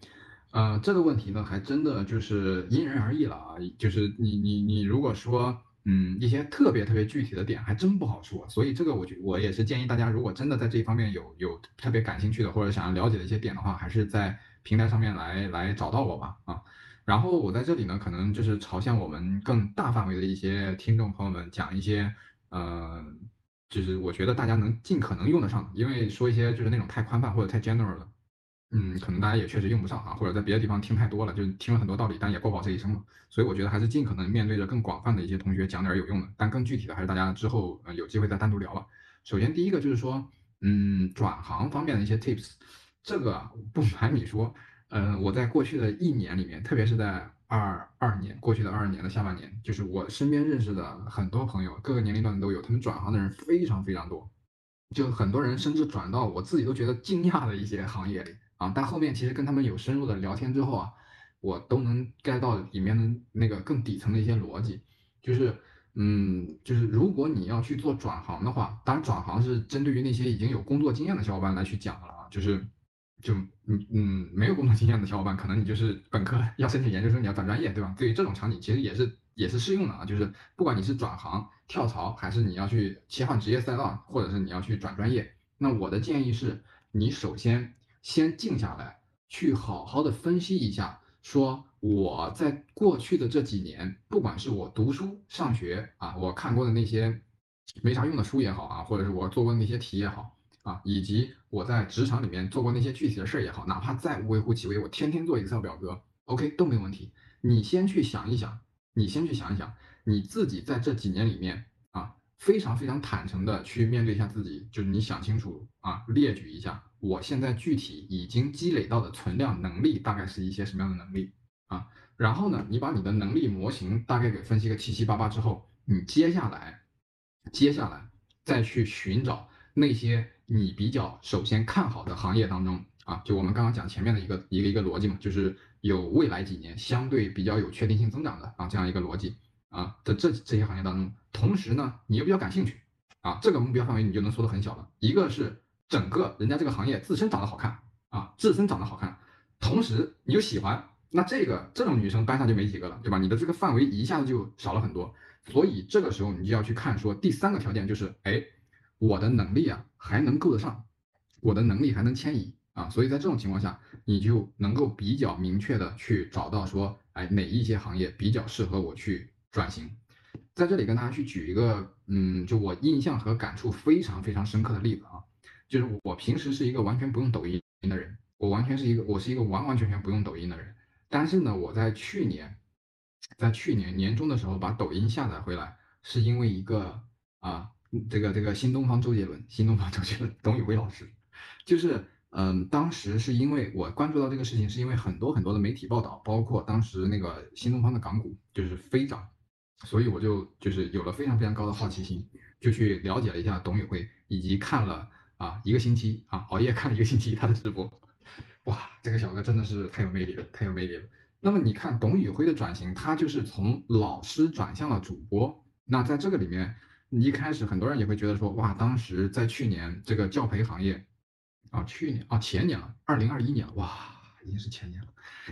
呃，这个问题呢，还真的就是因人而异了啊。就是你你你如果说嗯一些特别特别具体的点，还真不好说。所以这个我觉我也是建议大家，如果真的在这一方面有有特别感兴趣的或者想要了解的一些点的话，还是在平台上面来来找到我吧啊。然后我在这里呢，可能就是朝向我们更大范围的一些听众朋友们讲一些，呃，就是我觉得大家能尽可能用得上，因为说一些就是那种太宽泛或者太 general 的，嗯，可能大家也确实用不上啊，或者在别的地方听太多了，就是听了很多道理，但也过不好这一生嘛。所以我觉得还是尽可能面对着更广泛的一些同学讲点有用的，但更具体的还是大家之后呃有机会再单独聊吧。首先第一个就是说，嗯，转行方面的一些 tips，这个不瞒你说。嗯，我在过去的一年里面，特别是在二二年过去的二二年的下半年，就是我身边认识的很多朋友，各个年龄段的都有，他们转行的人非常非常多，就很多人甚至转到我自己都觉得惊讶的一些行业里啊。但后面其实跟他们有深入的聊天之后啊，我都能 get 到里面的那个更底层的一些逻辑，就是嗯，就是如果你要去做转行的话，当然转行是针对于那些已经有工作经验的小伙伴来去讲了啊，就是。就嗯嗯，没有工作经验的小伙伴，可能你就是本科要申请研究生，你要转专业，对吧？对于这种场景，其实也是也是适用的啊。就是不管你是转行跳槽，还是你要去切换职业赛道，或者是你要去转专业，那我的建议是，你首先先静下来，去好好的分析一下，说我在过去的这几年，不管是我读书上学啊，我看过的那些没啥用的书也好啊，或者是我做过的那些题也好。啊，以及我在职场里面做过那些具体的事儿也好，哪怕再微乎其微，我天天做 Excel 表格，OK 都没问题。你先去想一想，你先去想一想，你自己在这几年里面啊，非常非常坦诚的去面对一下自己，就是你想清楚啊，列举一下，我现在具体已经积累到的存量能力大概是一些什么样的能力啊？然后呢，你把你的能力模型大概给分析个七七八八之后，你接下来，接下来再去寻找那些。你比较首先看好的行业当中啊，就我们刚刚讲前面的一个一个一个逻辑嘛，就是有未来几年相对比较有确定性增长的啊这样一个逻辑啊的这这些行业当中，同时呢你又比较感兴趣啊，这个目标范围你就能缩得很小了。一个是整个人家这个行业自身长得好看啊，自身长得好看，同时你又喜欢，那这个这种女生班上就没几个了，对吧？你的这个范围一下子就少了很多，所以这个时候你就要去看说第三个条件就是哎。我的能力啊还能够得上，我的能力还能迁移啊，所以在这种情况下，你就能够比较明确的去找到说，哎，哪一些行业比较适合我去转型。在这里跟大家去举一个，嗯，就我印象和感触非常非常深刻的例子啊，就是我平时是一个完全不用抖音的人，我完全是一个我是一个完完全全不用抖音的人，但是呢，我在去年，在去年年中的时候把抖音下载回来，是因为一个啊。这个这个新东方周杰伦，新东方周杰伦，董宇辉老师，就是嗯，当时是因为我关注到这个事情，是因为很多很多的媒体报道，包括当时那个新东方的港股就是飞涨，所以我就就是有了非常非常高的好奇心，就去了解了一下董宇辉，以及看了啊一个星期啊熬夜看了一个星期他的直播，哇，这个小哥真的是太有魅力了，太有魅力了。那么你看董宇辉的转型，他就是从老师转向了主播。那在这个里面，一开始很多人也会觉得说，哇，当时在去年这个教培行业，啊，去年啊前年了，二零二一年了，哇，已经是前年了。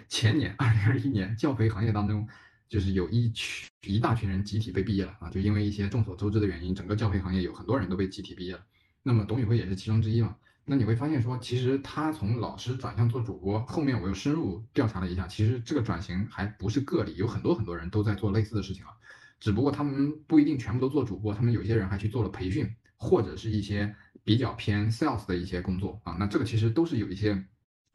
前年二零二一年教培行业当中，就是有一群一大群人集体被毕业了啊，就因为一些众所周知的原因，整个教培行业有很多人都被集体毕业了。那么董宇辉也是其中之一嘛。那你会发现说，其实他从老师转向做主播，后面我又深入调查了一下，其实这个转型还不是个例，有很多很多人都在做类似的事情了，只不过他们不一定全部都做主播，他们有些人还去做了培训，或者是一些比较偏 sales 的一些工作啊。那这个其实都是有一些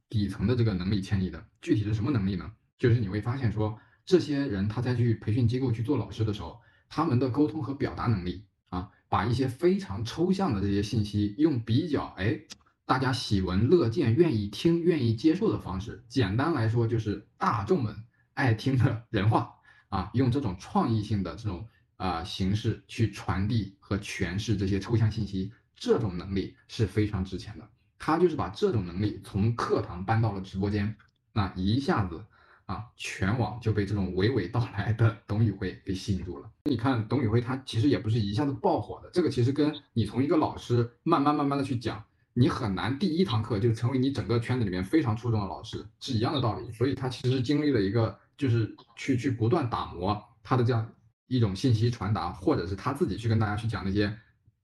底层的这个能力迁移的，具体是什么能力呢？就是你会发现说，这些人他在去培训机构去做老师的时候，他们的沟通和表达能力啊，把一些非常抽象的这些信息用比较哎。大家喜闻乐见、愿意听、愿意接受的方式，简单来说就是大众们爱听的人话啊，用这种创意性的这种啊形式去传递和诠释这些抽象信息，这种能力是非常值钱的。他就是把这种能力从课堂搬到了直播间，那一下子啊，全网就被这种娓娓道来的董宇辉给吸引住了。你看，董宇辉他其实也不是一下子爆火的，这个其实跟你从一个老师慢慢慢慢的去讲。你很难第一堂课就成为你整个圈子里面非常出众的老师，是一样的道理。所以他其实经历了一个，就是去去不断打磨他的这样一种信息传达，或者是他自己去跟大家去讲那些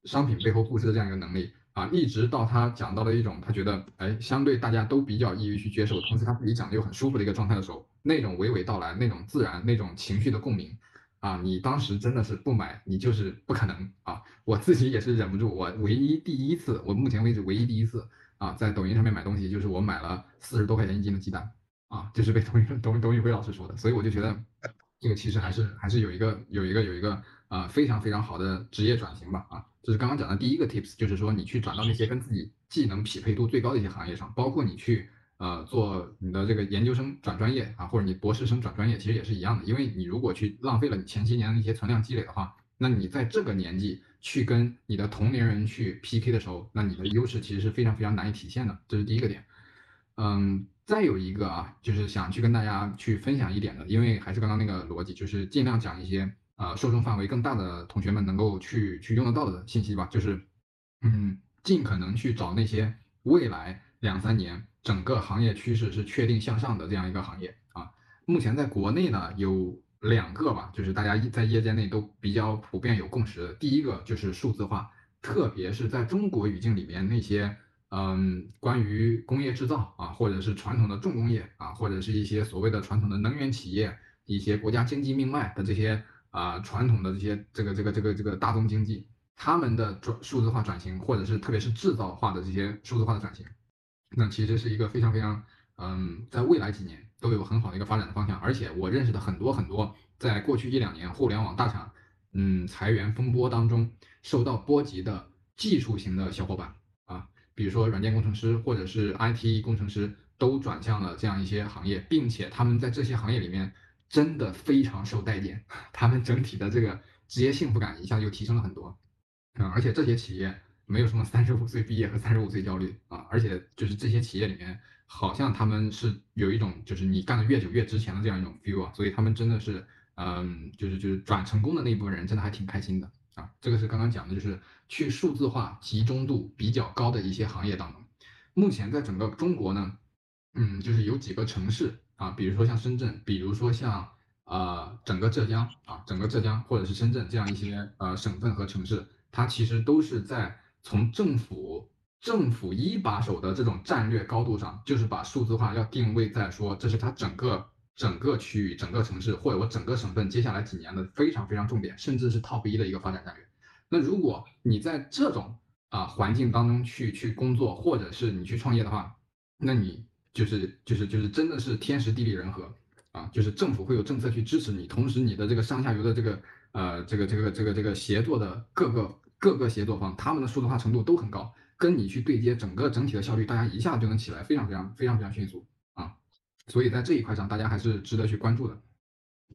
商品背后故事的这样一个能力啊，一直到他讲到了一种他觉得哎相对大家都比较易于去接受，同时他自己讲的又很舒服的一个状态的时候，那种娓娓道来，那种自然，那种情绪的共鸣。啊，你当时真的是不买，你就是不可能啊！我自己也是忍不住，我唯一第一次，我目前为止唯一第一次啊，在抖音上面买东西，就是我买了四十多块钱一斤的鸡蛋啊，就是被董宇董董宇辉老师说的，所以我就觉得这个其实还是还是有一个有一个有一个啊非常非常好的职业转型吧啊，这是刚刚讲的第一个 tips，就是说你去转到那些跟自己技能匹配度最高的一些行业上，包括你去。呃，做你的这个研究生转专业啊，或者你博士生转专业，其实也是一样的。因为你如果去浪费了你前些年的一些存量积累的话，那你在这个年纪去跟你的同龄人去 PK 的时候，那你的优势其实是非常非常难以体现的。这是第一个点。嗯，再有一个啊，就是想去跟大家去分享一点的，因为还是刚刚那个逻辑，就是尽量讲一些呃受众范围更大的同学们能够去去用得到的信息吧。就是嗯，尽可能去找那些未来两三年。整个行业趋势是确定向上的这样一个行业啊，目前在国内呢有两个吧，就是大家在业界内都比较普遍有共识的。第一个就是数字化，特别是在中国语境里面那些嗯关于工业制造啊，或者是传统的重工业啊，或者是一些所谓的传统的能源企业，一些国家经济命脉的这些啊传统的这些这个这个这个这个大宗经济，他们的转数字化转型，或者是特别是制造化的这些数字化的转型。那其实是一个非常非常，嗯，在未来几年都有很好的一个发展的方向，而且我认识的很多很多，在过去一两年互联网大厂，嗯，裁员风波当中受到波及的技术型的小伙伴，比如说软件工程师或者是 IT 工程师，都转向了这样一些行业，并且他们在这些行业里面真的非常受待见，他们整体的这个职业幸福感一下就提升了很多，嗯，而且这些企业。没有什么三十五岁毕业和三十五岁焦虑啊，而且就是这些企业里面，好像他们是有一种就是你干的越久越值钱的这样一种 feel 啊，所以他们真的是，嗯，就是就是转成功的那部分人真的还挺开心的这个是刚刚讲的，就是去数字化集中度比较高的一些行业当中，目前在整个中国呢，嗯，就是有几个城市啊，比如说像深圳，比如说像呃整个浙江啊，整个浙江或者是深圳这样一些呃省份和城市，它其实都是在。从政府政府一把手的这种战略高度上，就是把数字化要定位在说，这是它整个整个区域、整个城市或者我整个省份接下来几年的非常非常重点，甚至是 top 一的一个发展战略。那如果你在这种啊环境当中去去工作，或者是你去创业的话，那你就是就是就是真的是天时地利人和啊，就是政府会有政策去支持你，同时你的这个上下游的这个呃这个这个这个这个协作的各个。各个协作方他们的数字化程度都很高，跟你去对接，整个整体的效率大家一下就能起来，非常非常非常非常迅速。所以在这一块上，大家还是值得去关注的。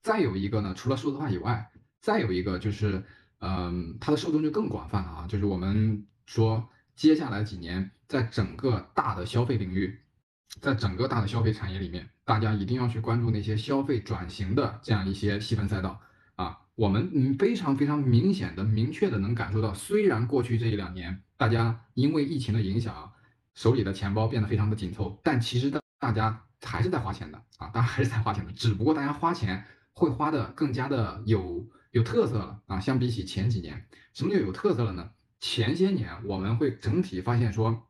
再有一个呢，除了数字化以外，再有一个就是，嗯，它的受众就更广泛了啊，就是我们说接下来几年，在整个大的消费领域，在整个大的消费产业里面，大家一定要去关注那些消费转型的这样一些细分赛道啊。我们嗯非常非常明显的、明确的能感受到，虽然过去这一两年，大家因为疫情的影响，手里的钱包变得非常的紧凑，但其实大大家还是在花钱的啊，当然还是在花钱的，只不过大家花钱会花的更加的有有特色了啊，相比起前几年，什么叫有特色了呢？前些年我们会整体发现说，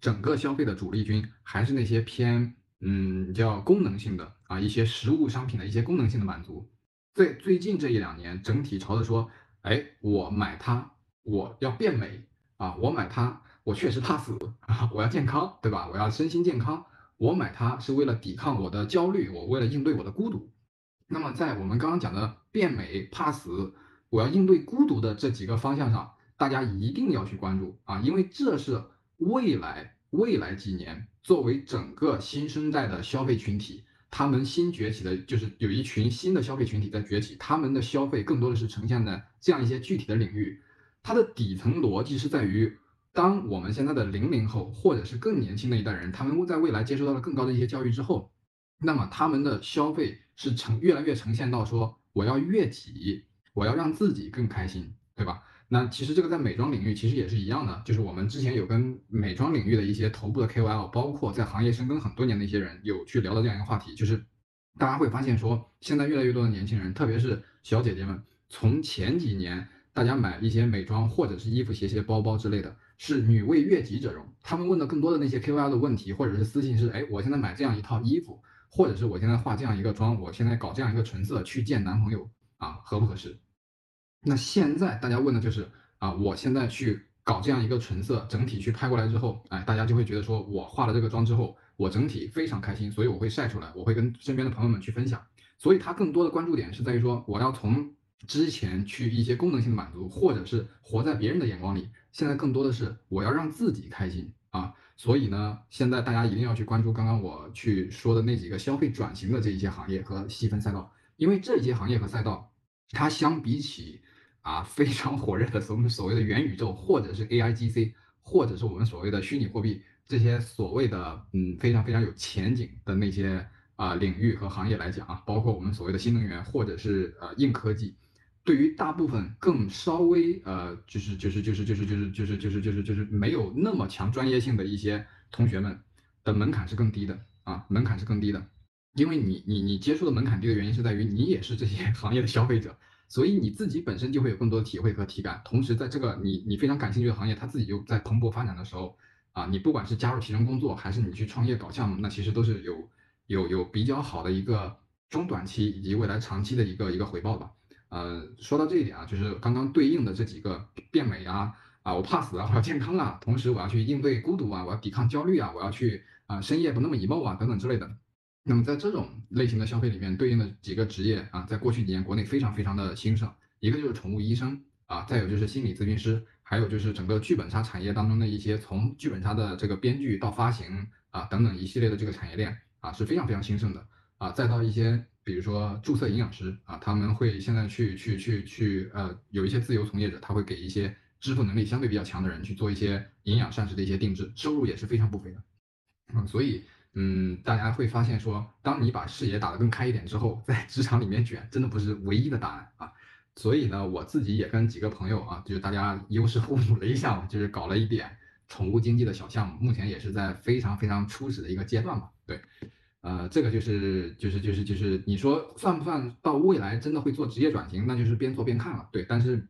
整个消费的主力军还是那些偏嗯叫功能性的啊，一些实物商品的一些功能性的满足。最最近这一两年，整体朝着说，哎，我买它，我要变美啊，我买它，我确实怕死啊，我要健康，对吧？我要身心健康，我买它是为了抵抗我的焦虑，我为了应对我的孤独。那么在我们刚刚讲的变美、怕死，我要应对孤独的这几个方向上，大家一定要去关注啊，因为这是未来未来几年作为整个新生代的消费群体。他们新崛起的，就是有一群新的消费群体在崛起，他们的消费更多的是呈现在这样一些具体的领域。它的底层逻辑是在于，当我们现在的零零后或者是更年轻的一代人，他们在未来接受到了更高的一些教育之后，那么他们的消费是呈越来越呈现到说，我要悦己，我要让自己更开心，对吧？那其实这个在美妆领域其实也是一样的，就是我们之前有跟美妆领域的一些头部的 KOL，包括在行业深耕很多年的一些人有去聊到这样一个话题，就是大家会发现说，现在越来越多的年轻人，特别是小姐姐们，从前几年大家买一些美妆或者是衣服、鞋鞋、包包之类的，是女为悦己者容。他们问的更多的那些 KOL 的问题或者是私信是，哎，我现在买这样一套衣服，或者是我现在化这样一个妆，我现在搞这样一个唇色去见男朋友啊，合不合适？那现在大家问的就是啊，我现在去搞这样一个唇色，整体去拍过来之后，哎，大家就会觉得说我化了这个妆之后，我整体非常开心，所以我会晒出来，我会跟身边的朋友们去分享。所以它更多的关注点是在于说，我要从之前去一些功能性的满足，或者是活在别人的眼光里，现在更多的是我要让自己开心啊。所以呢，现在大家一定要去关注刚刚我去说的那几个消费转型的这一些行业和细分赛道，因为这些行业和赛道，它相比起。啊，非常火热的我们所谓的元宇宙，或者是 A I G C，或者是我们所谓的虚拟货币这些所谓的嗯非常非常有前景的那些啊领域和行业来讲啊，包括我们所谓的新能源或者是呃硬科技，对于大部分更稍微呃就是就是就是就是就是就是就是就是就是没有那么强专业性的一些同学们的门槛是更低的啊，门槛是更低的，因为你你你接触的门槛低的原因是在于你也是这些 [laughs] 行业的消费者。所以你自己本身就会有更多的体会和体感，同时在这个你你非常感兴趣的行业，它自己又在蓬勃发展的时候，啊，你不管是加入其中工作，还是你去创业搞项目，那其实都是有有有比较好的一个中短期以及未来长期的一个一个回报吧。呃，说到这一点啊，就是刚刚对应的这几个变美啊，啊，我怕死啊，我要健康啊，同时我要去应对孤独啊，我要抵抗焦虑啊，我要去啊深夜不那么 emo 啊等等之类的。那么在这种类型的消费里面，对应的几个职业啊，在过去几年国内非常非常的兴盛，一个就是宠物医生啊，再有就是心理咨询师，还有就是整个剧本杀产业当中的一些从剧本杀的这个编剧到发行啊等等一系列的这个产业链啊是非常非常兴盛的啊，再到一些比如说注册营养师啊，他们会现在去去去去呃有一些自由从业者，他会给一些支付能力相对比较强的人去做一些营养膳食的一些定制，收入也是非常不菲的，嗯，所以。嗯，大家会发现说，当你把视野打得更开一点之后，在职场里面卷，真的不是唯一的答案啊。所以呢，我自己也跟几个朋友啊，就是大家优势互补了一下嘛，就是搞了一点宠物经济的小项目，目前也是在非常非常初始的一个阶段嘛。对，呃，这个就是就是就是就是你说算不算到未来真的会做职业转型，那就是边做边看了。对，但是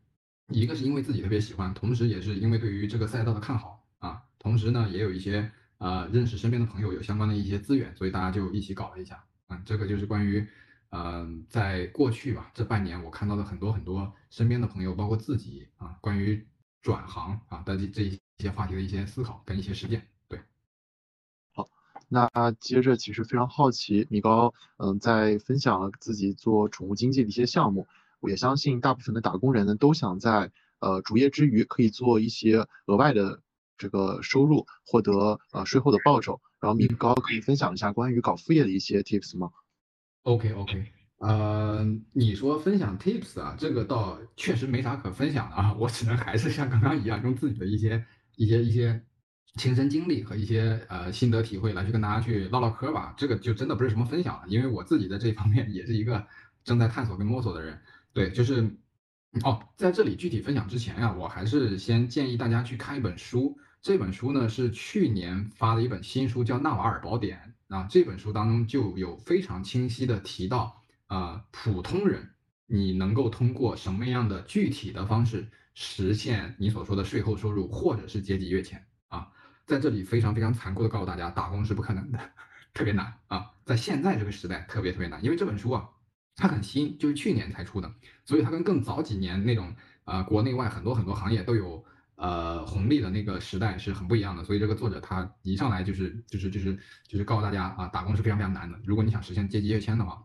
一个是因为自己特别喜欢，同时也是因为对于这个赛道的看好啊，同时呢也有一些。呃，认识身边的朋友有相关的一些资源，所以大家就一起搞了一下。嗯，这个就是关于，嗯，在过去吧，这半年我看到的很多很多身边的朋友，包括自己啊，关于转行啊的这这一些话题的一些思考跟一些实践。那接着其实非常好奇，米高，嗯，在分享了自己做宠物经济的一些项目，我也相信大部分的打工人呢都想在呃主业之余可以做一些额外的。这个收入，获得呃税后的报酬。然后米高可以分享一下关于搞副业的一些 tips 吗？OK OK，呃，你说分享 tips 啊，这个倒确实没啥可分享的啊，我只能还是像刚刚一样，用自己的一些一些一些亲身经历和一些呃心得体会来去跟大家去唠唠嗑吧。这个就真的不是什么分享了，因为我自己在这方面也是一个正在探索跟摸索的人。对，就是哦，在这里具体分享之前呀，我还是先建议大家去看一本书。这本书呢是去年发的一本新书，叫《纳瓦尔宝典》啊。这本书当中就有非常清晰的提到，呃，普通人你能够通过什么样的具体的方式实现你所说的税后收入，或者是阶级跃迁。在这里非常非常残酷的告诉大家，打工是不可能的，特别难啊。在现在这个时代特别特别难，因为这本书啊。它很新，就是去年才出的，所以它跟更早几年那种呃国内外很多很多行业都有呃红利的那个时代是很不一样的。所以这个作者他一上来就是就是就是就是告诉大家啊，打工是非常非常难的。如果你想实现阶级跃迁的话，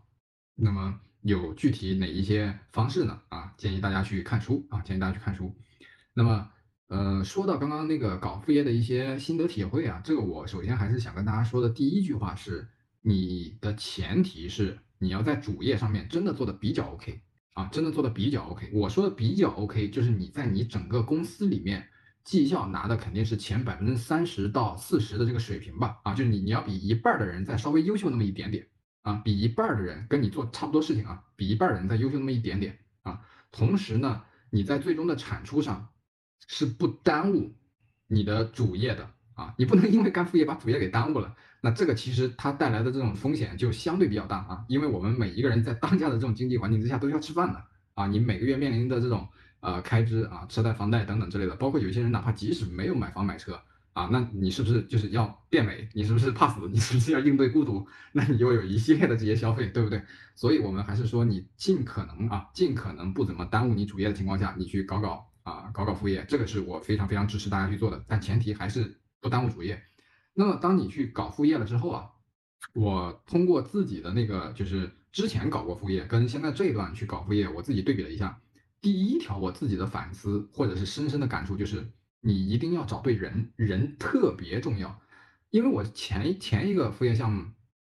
那么有具体哪一些方式呢？啊，建议大家去看书啊，建议大家去看书。那么呃，说到刚刚那个搞副业的一些心得体会啊，这个我首先还是想跟大家说的第一句话是，你的前提是。你要在主业上面真的做的比较 OK 啊，真的做的比较 OK。我说的比较 OK，就是你在你整个公司里面绩效拿的肯定是前百分之三十到四十的这个水平吧？啊，就是你你要比一半的人再稍微优秀那么一点点啊，比一半的人跟你做差不多事情啊，比一半的人再优秀那么一点点啊。同时呢，你在最终的产出上是不耽误你的主业的啊，你不能因为干副业把主业给耽误了。那这个其实它带来的这种风险就相对比较大啊，因为我们每一个人在当下的这种经济环境之下都要吃饭的啊，你每个月面临的这种呃开支啊，车贷、房贷等等之类的，包括有些人哪怕即使没有买房买车啊，那你是不是就是要变美？你是不是怕死？你是不是要应对孤独？那你就有一系列的这些消费，对不对？所以我们还是说你尽可能啊，尽可能不怎么耽误你主业的情况下，你去搞搞啊，搞搞副业，这个是我非常非常支持大家去做的，但前提还是不耽误主业。那么，当你去搞副业了之后啊，我通过自己的那个，就是之前搞过副业，跟现在这一段去搞副业，我自己对比了一下。第一条，我自己的反思或者是深深的感触就是，你一定要找对人，人特别重要。因为我前前一个副业项目，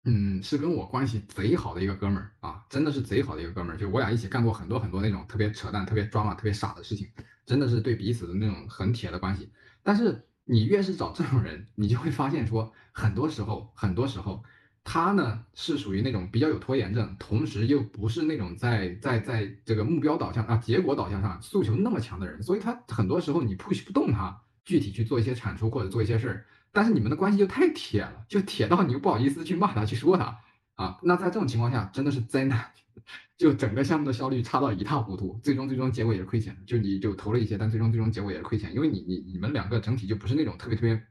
嗯，是跟我关系贼好的一个哥们儿啊，真的是贼好的一个哥们儿，就我俩一起干过很多很多那种特别扯淡、特别抓马、特别傻的事情，真的是对彼此的那种很铁的关系。但是。你越是找这种人，你就会发现说，很多时候，很多时候，他呢是属于那种比较有拖延症，同时又不是那种在在在这个目标导向啊、结果导向上诉求那么强的人，所以他很多时候你 push 不动他具体去做一些产出或者做一些事儿，但是你们的关系就太铁了，就铁到你又不好意思去骂他去说他啊，那在这种情况下真的是灾难。[laughs] 就整个项目的效率差到一塌糊涂，最终最终结果也是亏钱。就你就投了一些，但最终最终结果也是亏钱，因为你你你们两个整体就不是那种特别特别，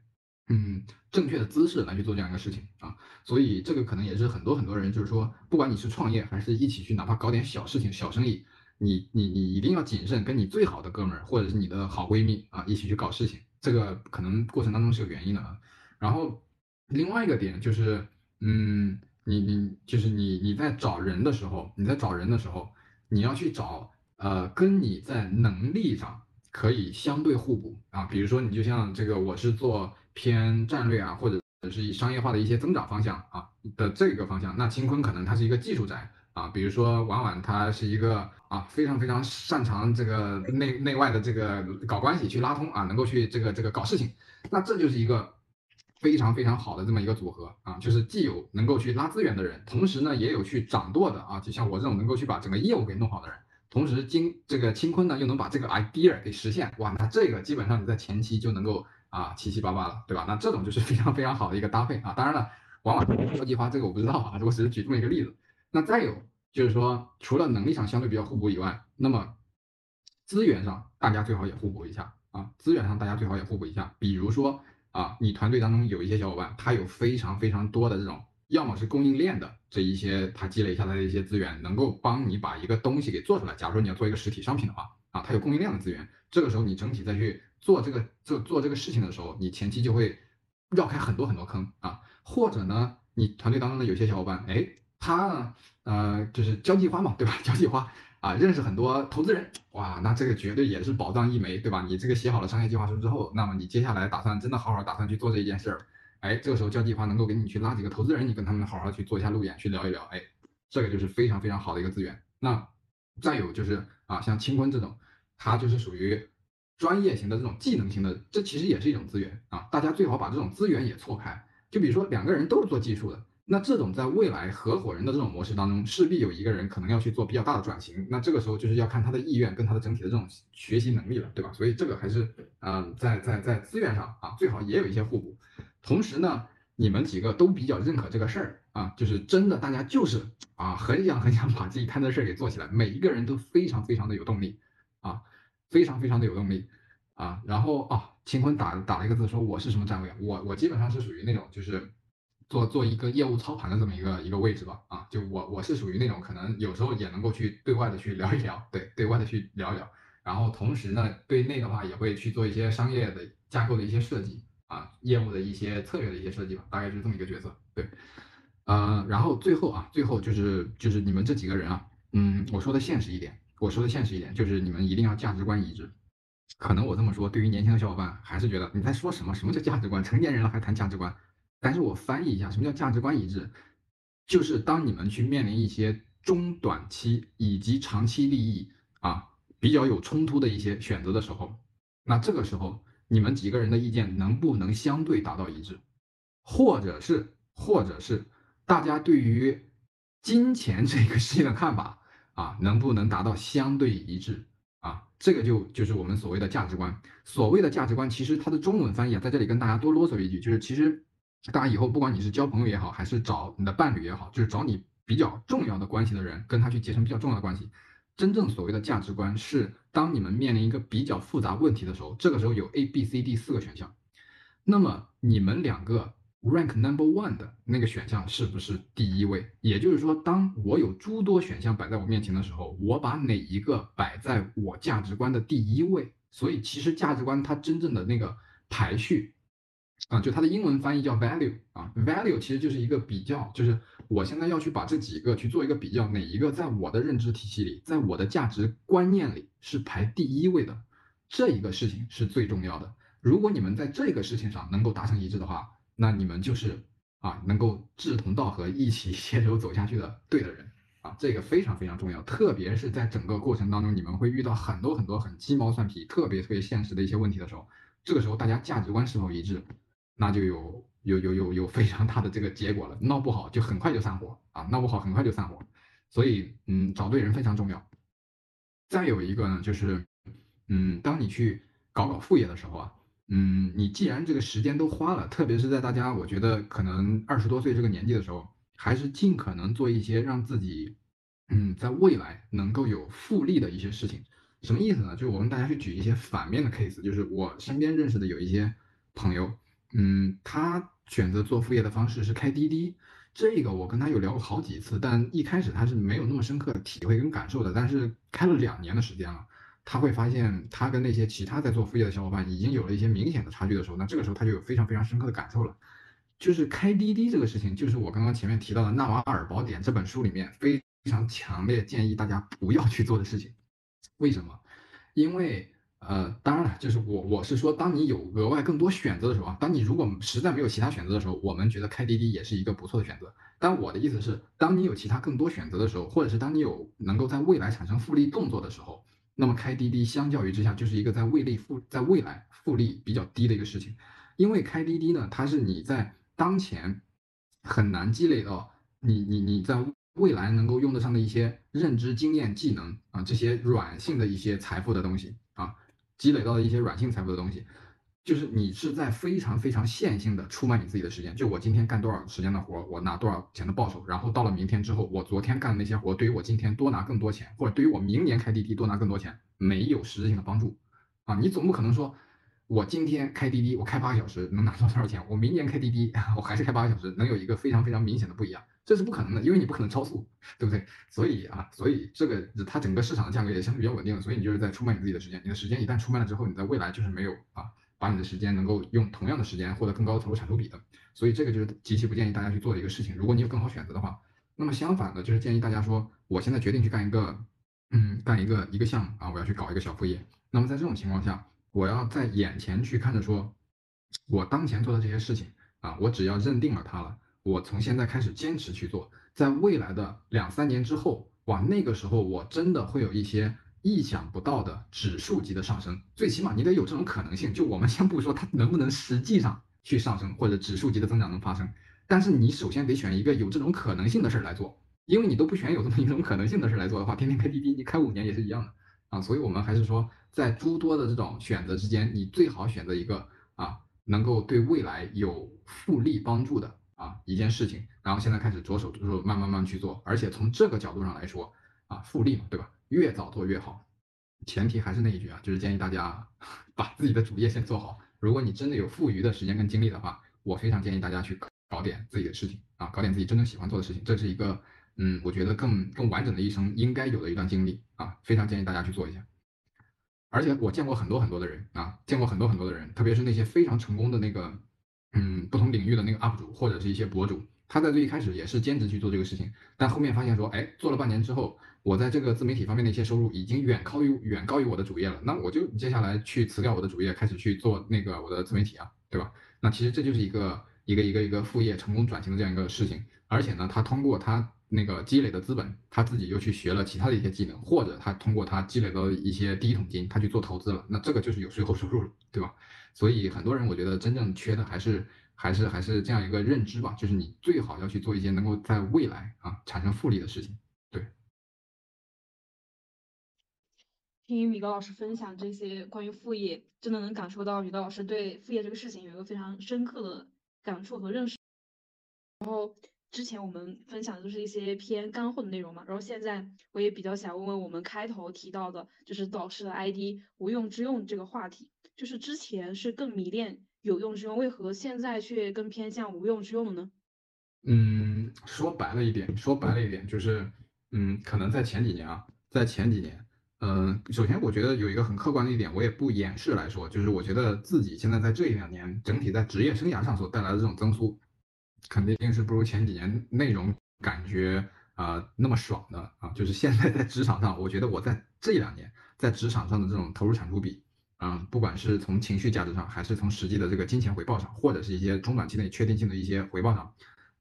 嗯，正确的姿势来去做这样一个事情啊。所以这个可能也是很多很多人就是说，不管你是创业还是一起去，哪怕搞点小事情、小生意，你你你一定要谨慎，跟你最好的哥们儿或者是你的好闺蜜啊一起去搞事情，这个可能过程当中是有原因的啊。然后另外一个点就是，嗯。你你就是你你在找人的时候，你在找人的时候，你要去找呃跟你在能力上可以相对互补啊，比如说你就像这个我是做偏战略啊，或者是以商业化的一些增长方向啊的这个方向，那青坤可能他是一个技术宅啊，比如说婉婉他是一个啊非常非常擅长这个内内外的这个搞关系去拉通啊，能够去这个这个搞事情，那这就是一个。非常非常好的这么一个组合啊，就是既有能够去拉资源的人，同时呢也有去掌舵的啊，就像我这种能够去把整个业务给弄好的人，同时金这个青坤呢又能把这个 idea 给实现，哇，那这个基本上你在前期就能够啊七七八八了，对吧？那这种就是非常非常好的一个搭配啊。当然了，往往交际花这个我不知道啊，我只是举这么一个例子。那再有就是说，除了能力上相对比较互补以外，那么资源上大家最好也互补一下啊，资源上大家最好也互补一下，比如说。啊，你团队当中有一些小伙伴，他有非常非常多的这种，要么是供应链的这一些他积累下来的一些资源，能够帮你把一个东西给做出来。假如说你要做一个实体商品的话，啊，他有供应链的资源，这个时候你整体再去做这个做做这个事情的时候，你前期就会绕开很多很多坑啊。或者呢，你团队当中的有些小伙伴，哎，他呢，呃，就是交际花嘛，对吧？[laughs] 交际花，啊，认识很多投资人，哇，那这个绝对也是宝藏一枚，对吧？你这个写好了商业计划书之后，那么你接下来打算真的好好打算去做这一件事儿，哎，这个时候交际花能够给你去拉几个投资人，你跟他们好好去做一下路演，去聊一聊，哎，这个就是非常非常好的一个资源。那再有就是啊，像清坤这种，他就是属于专业型的这种技能型的，这其实也是一种资源啊，大家最好把这种资源也错开，就比如说两个人都是做技术的。那这种在未来合伙人的这种模式当中，势必有一个人可能要去做比较大的转型，那这个时候就是要看他的意愿跟他的整体的这种学习能力了，对吧？所以这个还是，嗯，在在在资源上啊，最好也有一些互补。同时呢，你们几个都比较认可这个事儿啊，就是真的大家就是啊，很想很想把自己摊的事儿给做起来，每一个人都非常非常的有动力啊，非常非常的有动力啊。然后啊，秦坤打打了一个字说我是什么站位，我我基本上是属于那种就是。做做一个业务操盘的这么一个一个位置吧，啊，就我我是属于那种可能有时候也能够去对外的去聊一聊，对对外的去聊一聊，然后同时呢，对内的话也会去做一些商业的架构的一些设计啊，业务的一些策略的一些设计吧，大概是这么一个角色，对，呃，然后最后啊，最后就是就是你们这几个人啊，嗯，我说的现实一点，我说的现实一点，就是你们一定要价值观一致，可能我这么说，对于年轻的小伙伴还是觉得你在说什么？什么叫价值观？成年人了还谈价值观？但是我翻译一下，什么叫价值观一致？就是当你们去面临一些中短期以及长期利益啊比较有冲突的一些选择的时候，那这个时候你们几个人的意见能不能相对达到一致？或者是，或者是大家对于金钱这个事情的看法啊，能不能达到相对一致？啊，这个就就是我们所谓的价值观。所谓的价值观，其实它的中文翻译啊，在这里跟大家多啰嗦一句，就是其实。大家以后不管你是交朋友也好，还是找你的伴侣也好，就是找你比较重要的关系的人，跟他去结成比较重要的关系。真正所谓的价值观是，当你们面临一个比较复杂问题的时候，这个时候有 A、B、C、D 四个选项，那么你们两个 rank number one 的那个选项是不是第一位？也就是说，当我有诸多选项摆在我面前的时候，我把哪一个摆在我价值观的第一位？所以其实价值观它真正的那个排序。啊，就它的英文翻译叫 value 啊，value 其实就是一个比较，就是我现在要去把这几个去做一个比较，哪一个在我的认知体系里，在我的价值观念里是排第一位的，这一个事情是最重要的。如果你们在这个事情上能够达成一致的话，那你们就是啊，能够志同道合，一起 [laughs] 携手走下去的对的人啊，这个非常非常重要。特别是在整个过程当中，你们会遇到很多很多很鸡毛蒜皮、特别特别现实的一些问题的时候，这个时候大家价值观是否一致？那就有有有有有非常大的这个结果了，闹不好就很快就散伙啊，闹不好很快就散伙，所以嗯，找对人非常重要。再有一个呢，就是嗯，当你去搞搞副业的时候啊，嗯，你既然这个时间都花了，特别是在大家我觉得可能二十多岁这个年纪的时候，还是尽可能做一些让自己嗯在未来能够有复利的一些事情。什么意思呢？就是我跟大家去举一些反面的 case，就是我身边认识的有一些朋友。嗯，他选择做副业的方式是开滴滴，这个我跟他有聊过好几次，但一开始他是没有那么深刻的体会跟感受的。但是开了两年的时间了，他会发现他跟那些其他在做副业的小伙伴已经有了一些明显的差距的时候，那这个时候他就有非常非常深刻的感受了。就是开滴滴这个事情，就是我刚刚前面提到的《纳瓦尔宝典》这本书里面非常强烈建议大家不要去做的事情。为什么？因为。呃，当然了，就是我我是说，当你有额外更多选择的时候啊，当你如果实在没有其他选择的时候，我们觉得开滴滴也是一个不错的选择。但我的意思是，当你有其他更多选择的时候，或者是当你有能够在未来产生复利动作的时候，那么开滴滴相较于之下就是一个在未利复在未来复利比较低的一个事情。因为开滴滴呢，它是你在当前很难积累到你你你在未来能够用得上的一些认知、经验、技能啊这些软性的一些财富的东西啊。积累到的一些软性财富的东西，就是你是在非常非常线性的出卖你自己的时间。就我今天干多少时间的活，我拿多少钱的报酬，然后到了明天之后，我昨天干的那些活，对于我今天多拿更多钱，或者对于我明年开滴滴多拿更多钱，没有实质性的帮助啊！你总不可能说，我今天开滴滴，我开八个小时能拿到多少钱？我明年开滴滴，我还是开八个小时，能有一个非常非常明显的不一样。这是不可能的，因为你不可能超速，对不对？所以啊，所以这个它整个市场的价格也相对比较稳定，所以你就是在出卖你自己的时间。你的时间一旦出卖了之后，你在未来就是没有啊，把你的时间能够用同样的时间获得更高的投入产出比的。所以这个就是极其不建议大家去做的一个事情。如果你有更好选择的话，那么相反的，就是建议大家说，我现在决定去干一个嗯，干一个一个项目啊，我要去搞一个小副业。那么在这种情况下，我要在眼前去看着说，我当前做的这些事情啊，我只要认定了它了，我从现在开始坚持去做，在未来的两三年之后，哇，那个时候我真的会有一些意想不到的指数级的上升。最起码你得有这种可能性。就我们先不说它能不能实际上去上升，或者指数级的增长能发生，但是你首先得选一个有这种可能性的事儿来做。因为你都不选有这么一种可能性的事来做的话，天天开滴滴，你开五年也是一样的啊。所以，我们还是说，在诸多的这种选择之间，你最好选择一个啊，能够对未来有复利帮助的啊一件事情。然后现在开始着手着手慢慢慢去做，而且从这个角度上来说啊，复利嘛，对吧？越早做越好。前提还是那一句啊，就是建议大家 [laughs] 把自己的主业先做好。如果你真的有富余的时间跟精力的话，我非常建议大家去搞点自己的事情啊，搞点自己真正喜欢做的事情。这是一个。嗯，我觉得更更完整的一生应该有的一段经历啊，非常建议大家去做一下。而且我见过很多很多的人啊，见过很多很多的人，特别是那些非常成功的那个，嗯，不同领域的那个 UP 主或者是一些博主，他在最一开始也是兼职去做这个事情，但后面发现说，哎，做了半年之后，我在这个自媒体方面的一些收入已经远高于远高于我的主业了，那我就接下来去辞掉我的主业，开始去做那个我的自媒体啊，对吧？那其实这就是一个一个一个一个副业成功转型的这样一个事情，而且呢，他通过他。那个积累的资本，他自己又去学了其他的一些技能，或者他通过他积累的一些第一桶金，他去做投资了，那这个就是有税后收入了，对吧？所以很多人我觉得真正缺的还是还是还是这样一个认知吧，就是你最好要去做一些能够在未来啊产生复利的事情。对。听米高老师分享这些关于副业，真的能感受到米高老师对副业这个事情有一个非常深刻的感触和认识，然后。之前我们分享的都是一些偏干货的内容嘛，然后现在我也比较想问问我们开头提到的，就是导师的 ID 无用之用这个话题，就是之前是更迷恋有用之用，为何现在却更偏向无用之用呢？嗯，说白了一点，说白了一点就是，嗯，可能在前几年啊，在前几年，嗯，首先我觉得有一个很客观的一点，我也不掩饰来说，就是我觉得自己现在在这一两年整体在职业生涯上所带来的这种增速。肯定是不如前几年内容感觉啊那么爽的啊，就是现在在职场上，我觉得我在这两年在职场上的这种投入产出比，啊，不管是从情绪价值上，还是从实际的这个金钱回报上，或者是一些中短期内确定性的一些回报上，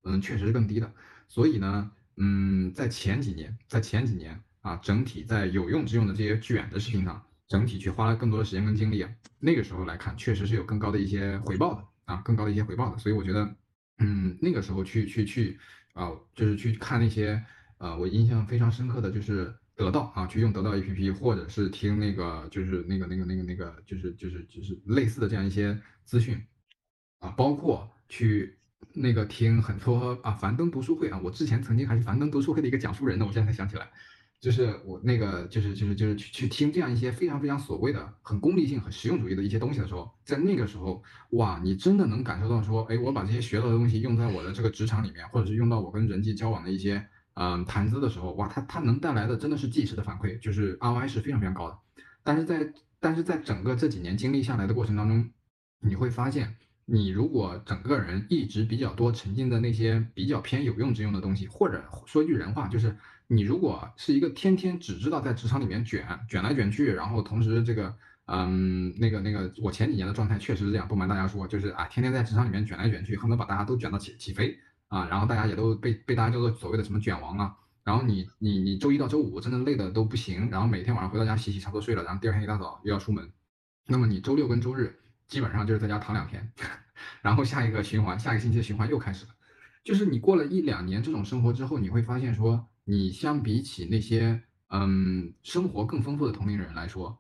嗯，确实是更低的。所以呢，嗯，在前几年，在前几年啊，整体在有用之用的这些卷的事情上，整体去花了更多的时间跟精力啊，那个时候来看，确实是有更高的一些回报的啊，更高的一些回报的。所以我觉得。嗯，那个时候去去去啊，就是去看那些呃，我印象非常深刻的就是得到啊，去用得到 APP，或者是听那个就是那个那个那个那个就是就是就是类似的这样一些资讯啊，包括去那个听很多啊樊登读书会啊，我之前曾经还是樊登读书会的一个讲述人呢，我现在才想起来。就是我那个，就是就是就是去去听这样一些非常非常所谓的很功利性、很实用主义的一些东西的时候，在那个时候，哇，你真的能感受到说，哎，我把这些学到的东西用在我的这个职场里面，或者是用到我跟人际交往的一些嗯谈资的时候，哇，它它能带来的真的是即时的反馈，就是 ROI 是非常非常高的。但是在但是在整个这几年经历下来的过程当中，你会发现，你如果整个人一直比较多沉浸在那些比较偏有用之用的东西，或者说句人话，就是。你如果是一个天天只知道在职场里面卷卷来卷去，然后同时这个嗯那个那个，我前几年的状态确实是这样，不瞒大家说，就是啊天天在职场里面卷来卷去，恨不得把大家都卷到起起飞啊，然后大家也都被被大家叫做所谓的什么卷王啊，然后你你你周一到周五真的累的都不行，然后每天晚上回到家洗洗差不多睡了，然后第二天一大早又要出门，那么你周六跟周日基本上就是在家躺两天，[laughs] 然后下一个循环，下一个星期的循环又开始了，就是你过了一两年这种生活之后，你会发现说。你相比起那些嗯生活更丰富的同龄人来说，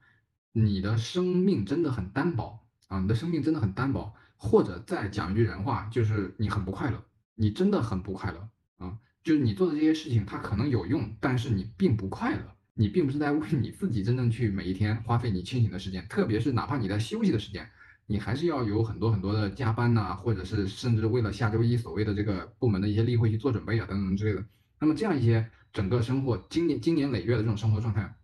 你的生命真的很单薄啊！你的生命真的很单薄，或者再讲一句人话，就是你很不快乐，你真的很不快乐啊！就是你做的这些事情，它可能有用，但是你并不快乐，你并不是在为你自己真正去每一天花费你清醒的时间，特别是哪怕你在休息的时间，你还是要有很多很多的加班呐，或者是甚至为了下周一所谓的这个部门的一些例会去做准备啊，等等之类的。那么这样一些整个生活，经年经年累月的这种生活状态，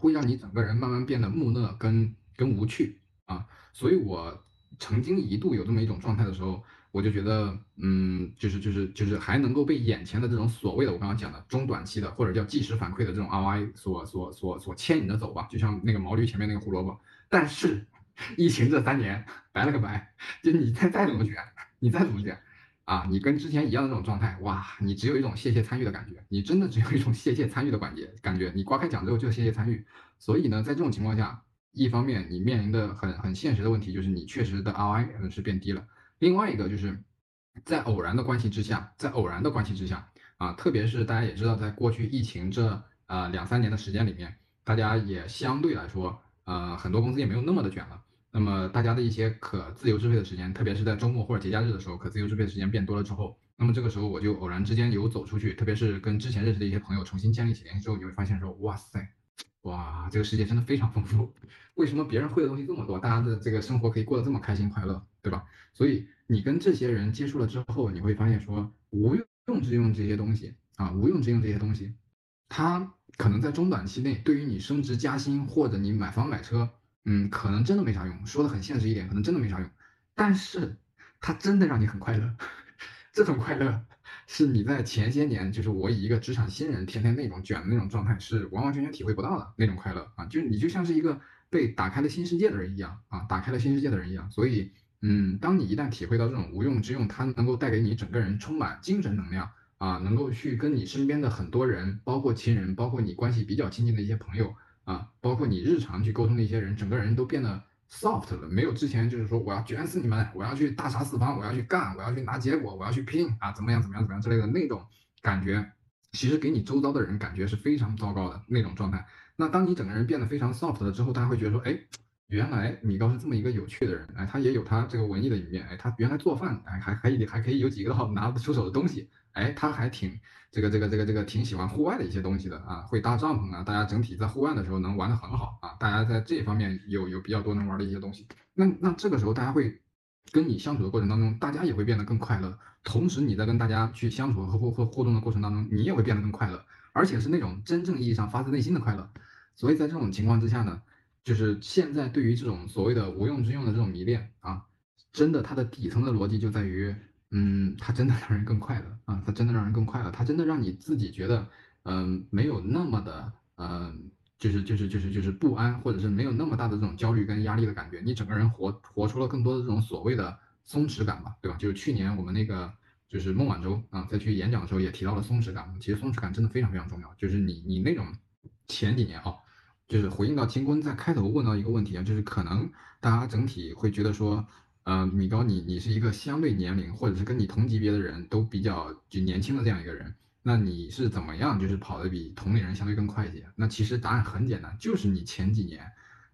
会让你整个人慢慢变得木讷跟跟无趣啊。所以我曾经一度有这么一种状态的时候，我就觉得，嗯，就是就是就是还能够被眼前的这种所谓的我刚刚讲的中短期的或者叫即时反馈的这种 ROI 所所所所牵引着走吧，就像那个毛驴前面那个胡萝卜。但是 [laughs] 疫情这三年 [laughs] 白了个白，就你再再怎么卷，你再怎么卷。啊，你跟之前一样的这种状态，哇，你只有一种谢谢参与的感觉，你真的只有一种谢谢参与的感觉，感觉你刮开奖之后就谢谢参与。所以呢，在这种情况下，一方面你面临的很很现实的问题就是你确实的 ROI 是变低了，另外一个就是在偶然的关系之下，在偶然的关系之下啊，特别是大家也知道，在过去疫情这呃两三年的时间里面，大家也相对来说，呃，很多公司也没有那么的卷了。那么大家的一些可自由支配的时间，特别是在周末或者节假日的时候，可自由支配的时间变多了之后，那么这个时候我就偶然之间有走出去，特别是跟之前认识的一些朋友重新建立起联系之后，你会发现说，哇塞，哇，这个世界真的非常丰富，[laughs] 为什么别人会的东西这么多，大家的这个生活可以过得这么开心快乐，对吧？所以你跟这些人接触了之后，你会发现说，无用之用这些东西啊，无用之用这些东西，它可能在中短期内对于你升职加薪或者你买房买车。嗯，可能真的没啥用。说的很现实一点，可能真的没啥用。但是它真的让你很快乐。[laughs] 这种快乐是你在前些年，就是我以一个职场新人，天天那种卷的那种状态，是完完全全体会不到的那种快乐啊！就是你就像是一个被打开了新世界的人一样啊，打开了新世界的人一样。所以，嗯，当你一旦体会到这种无用之用，它能够带给你整个人充满精神能量啊，能够去跟你身边的很多人，包括亲人，包括你关系比较亲近的一些朋友。啊，包括你日常去沟通的一些人，整个人都变得 soft 了，没有之前就是说我要卷死你们，我要去大杀四方，我要去干，我要去拿结果，我要去拼啊，怎么样怎么样怎么样之类的那种感觉，其实给你周遭的人感觉是非常糟糕的那种状态。那当你整个人变得非常 soft 了之后，大家会觉得说，哎，原来米高是这么一个有趣的人，哎，他也有他这个文艺的一面，哎，他原来做饭，哎，还可以还可以有几个好拿得出手的东西。哎，他还挺这个这个这个这个挺喜欢户外的一些东西的啊，会搭帐篷啊，大家整体在户外的时候能玩得很好啊，大家在这方面有有比较多能玩的一些东西。那那这个时候大家会跟你相处的过程当中，大家也会变得更快乐。同时你在跟大家去相处和互互互动的过程当中，你也会变得更快乐，而且是那种真正意义上发自内心的快乐。所以在这种情况之下呢，就是现在对于这种所谓的无用之用的这种迷恋啊，真的它的底层的逻辑就在于。嗯，它真的让人更快乐啊！它真的让人更快乐，它真的让你自己觉得，嗯，没有那么的，嗯，就是就是就是就是不安，或者是没有那么大的这种焦虑跟压力的感觉。你整个人活活出了更多的这种所谓的松弛感吧，对吧？就是去年我们那个就是孟晚舟啊，在去演讲的时候也提到了松弛感。其实松弛感真的非常非常重要。就是你你那种前几年啊，就是回应到秦坤在开头问到一个问题啊，就是可能大家整体会觉得说。呃，米高，你你是一个相对年龄或者是跟你同级别的人都比较就年轻的这样一个人，那你是怎么样就是跑得比同龄人相对更快一些？那其实答案很简单，就是你前几年，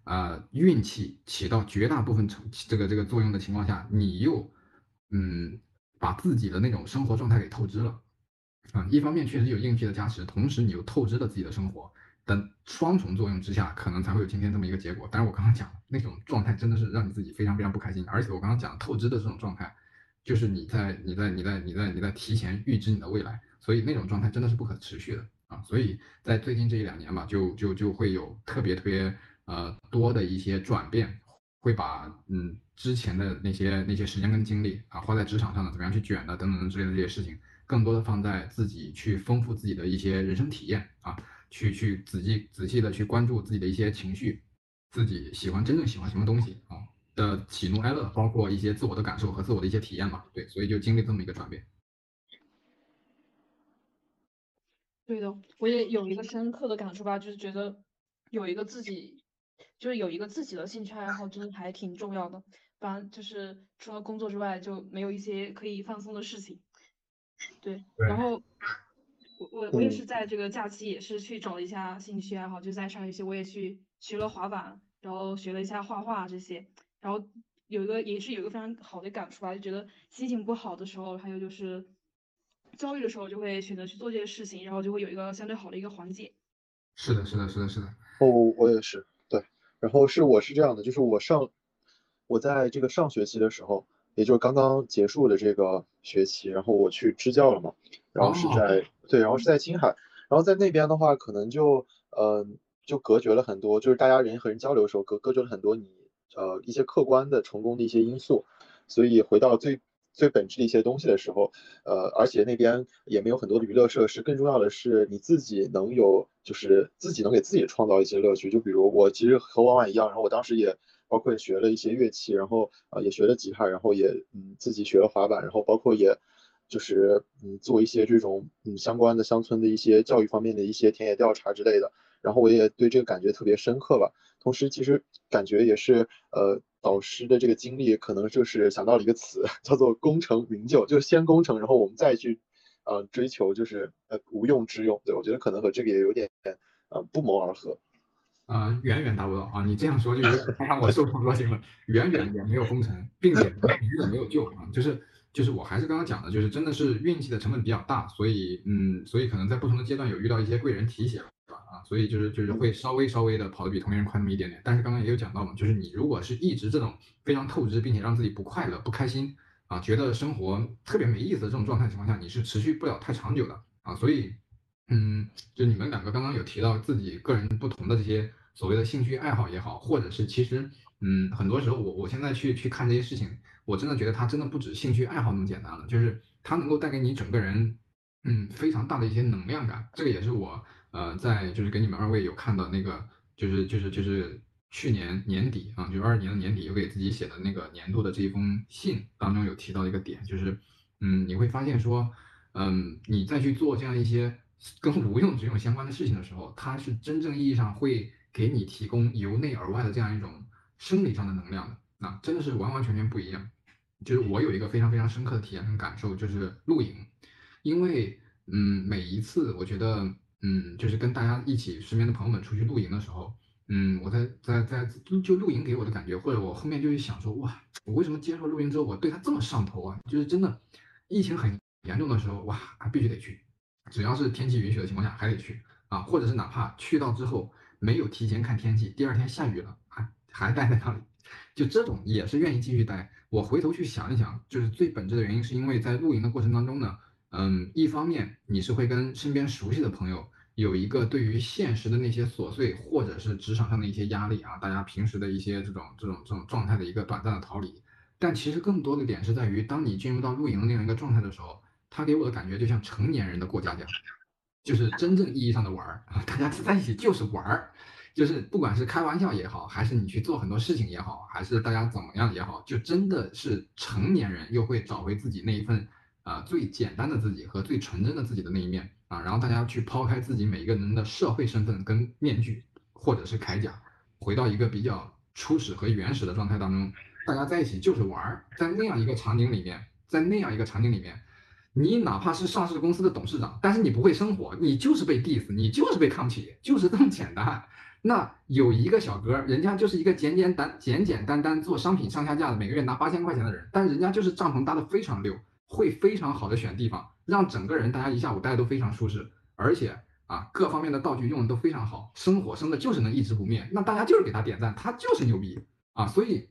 呃，运气起到绝大部分成这个这个作用的情况下，你又嗯把自己的那种生活状态给透支了，啊，一方面确实有运气的加持，同时你又透支了自己的生活。等双重作用之下，可能才会有今天这么一个结果。但是我刚刚讲了那种状态，真的是让你自己非常非常不开心。而且我刚刚讲透支的这种状态，就是你在你在你在你在你在提前预知你的未来，所以那种状态真的是不可持续的啊。所以在最近这一两年吧，就就就会有特别特别呃多的一些转变，会把嗯之前的那些那些时间跟精力啊花在职场上的怎么样去卷的等等之类的这些事情，更多的放在自己去丰富自己的一些人生体验啊。去去仔细仔细的去关注自己的一些情绪，自己喜欢真正喜欢什么东西啊的喜怒哀乐，包括一些自我的感受和自我的一些体验吧。对，所以就经历这么一个转变。对的，我也有一个深刻的感触吧，就是觉得有一个自己，就是有一个自己的兴趣爱好，真的还挺重要的。不然就是除了工作之外，就没有一些可以放松的事情。对，然后。我我也是在这个假期也是去找了一下兴趣爱好，就在上学期我也去学了滑板，然后学了一下画画这些，然后有一个也是有一个非常好的感触吧，就觉得心情不好的时候，还有就是焦虑的时候，就会选择去做这些事情，然后就会有一个相对好的一个缓解。是的，是的，是的，是的。哦，我也是，对。然后是我是这样的，就是我上我在这个上学期的时候，也就是刚刚结束的这个学期，然后我去支教了嘛，然后是在。对，然后是在青海，然后在那边的话，可能就呃就隔绝了很多，就是大家人和人交流的时候隔隔绝了很多你呃一些客观的成功的一些因素，所以回到最最本质的一些东西的时候，呃，而且那边也没有很多的娱乐设施，更重要的是你自己能有，就是自己能给自己创造一些乐趣。就比如我其实和婉婉一样，然后我当时也包括学了一些乐器，然后啊也学了吉他，然后也嗯自己学了滑板，然后包括也就是嗯做一些这种嗯相关的乡村的一些教育方面的一些田野调查之类的，然后我也对这个感觉特别深刻吧。同时，其实感觉也是呃。导师的这个经历，可能就是想到了一个词，[laughs] 叫做“功成名就”，就是先功成，然后我们再去，呃，追求就是呃无用之用。对我觉得可能和这个也有点呃不谋而合。啊，远远达不到啊！你这样说就有点太让我受宠若惊了。远远也没有功成，并且远远没有救啊！就是就是我还是刚刚讲的，就是真的是运气的成分比较大，所以嗯，所以可能在不同的阶段有遇到一些贵人提携。啊，所以就是就是会稍微稍微的跑得比同龄人快那么一点点，但是刚刚也有讲到嘛，就是你如果是一直这种非常透支，并且让自己不快乐、不开心啊，觉得生活特别没意思的这种状态情况下，你是持续不了太长久的啊。所以，嗯，就你们两个刚刚有提到自己个人不同的这些所谓的兴趣爱好也好，或者是其实，嗯，很多时候我我现在去去看这些事情，我真的觉得它真的不止兴趣爱好那么简单了，就是它能够带给你整个人，嗯，非常大的一些能量感。这个也是我。呃，在就是给你们二位有看到那个，就是就是就是去年年底啊，就二二年的年底，有给自己写的那个年度的这一封信当中有提到一个点，就是嗯，你会发现说，嗯，你再去做这样一些跟无用之用相关的事情的时候，它是真正意义上会给你提供由内而外的这样一种生理上的能量的，那真的是完完全全不一样。就是我有一个非常非常深刻的体验跟感受，就是露营，因为嗯，每一次我觉得。嗯，就是跟大家一起身边的朋友们出去露营的时候，嗯，我在在在就露营给我的感觉，或者我后面就去想说，哇，我为什么接受露营之后，我对他这么上头啊？就是真的，疫情很严重的时候，哇，必须得去，只要是天气允许的情况下还得去啊，或者是哪怕去到之后没有提前看天气，第二天下雨了，还还待在那里，就这种也是愿意继续待。我回头去想一想，就是最本质的原因，是因为在露营的过程当中呢。嗯，一方面你是会跟身边熟悉的朋友有一个对于现实的那些琐碎，或者是职场上的一些压力啊，大家平时的一些这种这种这种状态的一个短暂的逃离。但其实更多的点是在于，当你进入到露营的那样一个状态的时候，他给我的感觉就像成年人的过家家，就是真正意义上的玩儿啊，[laughs] 大家在一起就是玩儿，就是不管是开玩笑也好，还是你去做很多事情也好，还是大家怎么样也好，就真的是成年人又会找回自己那一份。啊，最简单的自己和最纯真的自己的那一面啊，然后大家去抛开自己每一个人的社会身份跟面具或者是铠甲，回到一个比较初始和原始的状态当中，大家在一起就是玩儿，在那样一个场景里面，在那样一个场景里面，你哪怕是上市公司的董事长，但是你不会生活，你就是被 diss，你就是被看不起，就是这么简单。那有一个小哥，人家就是一个简简单简简单单做商品上下架的，每个月拿八千块钱的人，但人家就是帐篷搭的非常溜。会非常好的选地方，让整个人大家一下午待的都非常舒适，而且啊各方面的道具用的都非常好，生火生的就是能一直不灭，那大家就是给他点赞，他就是牛逼啊！所以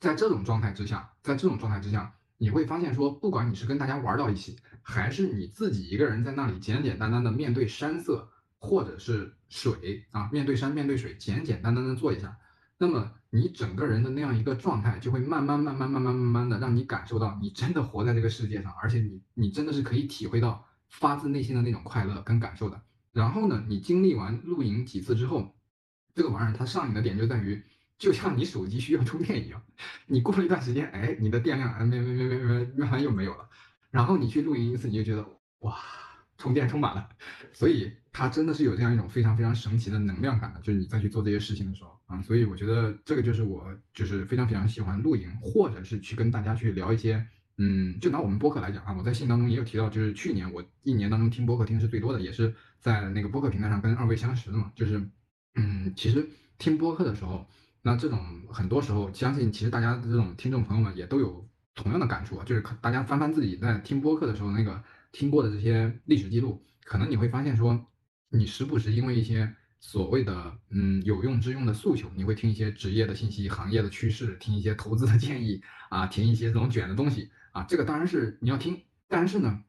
在这种状态之下，在这种状态之下，你会发现说，不管你是跟大家玩到一起，还是你自己一个人在那里简简单单的面对山色或者是水啊，面对山面对水，简简单单的做一下。那么你整个人的那样一个状态就会慢慢慢慢慢慢慢慢的让你感受到你真的活在这个世界上而且你你真的是可以体会到发自内心的那种快乐跟感受的。然后呢你经历完露营几次之后这个玩意儿它上瘾的点就在于就像你手机需要充电一样你过了一段时间哎你的电量哎没没没没没慢慢又没有了。然后你去露营一次你就觉得哇充电充满了，所以它真的是有这样一种非常非常神奇的能量感的，就是你再去做这些事情的时候啊，所以我觉得这个就是我就是非常非常喜欢露营，或者是去跟大家去聊一些，嗯，就拿我们播客来讲啊，我在信当中也有提到，就是去年我一年当中听播客听是最多的，也是在那个播客平台上跟二位相识的嘛，就是，嗯，其实听播客的时候，那这种很多时候相信其实大家的这种听众朋友们也都有同样的感触啊，就是大家翻翻自己在听播客的时候那个。听过的这些历史记录，可能你会发现说，你时不时因为一些所谓的嗯有用之用的诉求，你会听一些职业的信息、行业的趋势，听一些投资的建议啊，听一些这种卷的东西啊，这个当然是你要听。但是呢，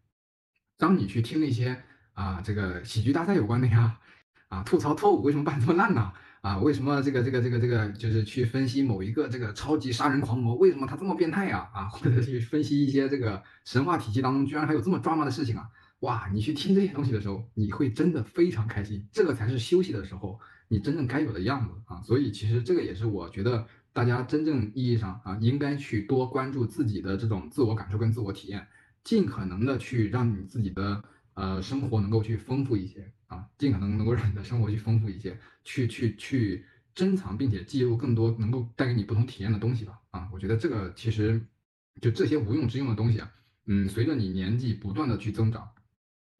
当你去听那些啊这个喜剧大赛有关的呀，啊吐槽脱口为什么办这么烂呢？啊，啊为什么这个这个这个这个就是去分析某一个这个超级杀人狂魔，为什么他这么变态呀？啊，或者去分析一些这个神话体系当中居然还有这么抓马的事情啊？哇，你去听这些东西的时候，你会真的非常开心，这个才是休息的时候你真正该有的样子啊！所以其实这个也是我觉得大家真正意义上啊，应该去多关注自己的这种自我感受跟自我体验，尽可能的去让你自己的。呃，生活能够去丰富一些啊，尽可能能够让你的生活去丰富一些，去去去珍藏并且记录更多能够带给你不同体验的东西吧啊，我觉得这个其实就这些无用之用的东西啊，嗯，随着你年纪不断的去增长，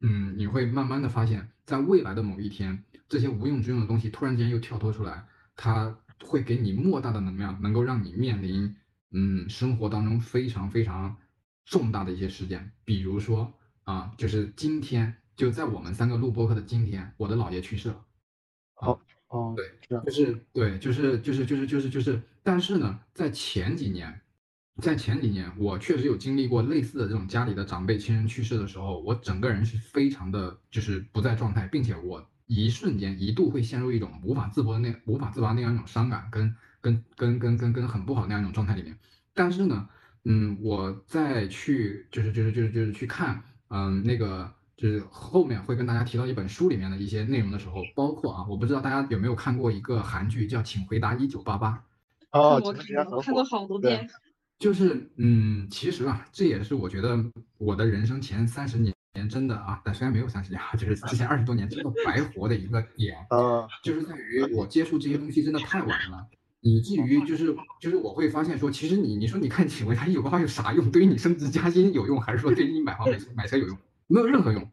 嗯，你会慢慢的发现，在未来的某一天，这些无用之用的东西突然间又跳脱出来，它会给你莫大的能量，能够让你面临嗯生活当中非常非常重大的一些事件，比如说。啊，就是今天，就在我们三个录播课的今天，我的姥爷去世了。好，哦，对，就是对，就是就是就是就是就是，但是呢，在前几年，在前几年，我确实有经历过类似的这种家里的长辈亲人去世的时候，我整个人是非常的，就是不在状态，并且我一瞬间一度会陷入一种无法自拔的那无法自拔那样一种伤感，跟跟跟跟跟跟很不好那样一种状态里面。但是呢，嗯，我再去就是就是就是就是去看。嗯，那个就是后面会跟大家提到一本书里面的一些内容的时候，包括啊，我不知道大家有没有看过一个韩剧叫《请回答一九八八》。哦，我看过好多遍。就是嗯，其实啊，这也是我觉得我的人生前三十年真的啊，但虽然没有三十年啊，就是之前二十多年真的白活的一个点。[laughs] 啊，就是在于我接触这些东西真的太晚了。以至于就是就是我会发现说，其实你你说你看请问他有办法有啥用？对于你升职加薪有用，还是说对于你买房买车买车有用？没有任何用。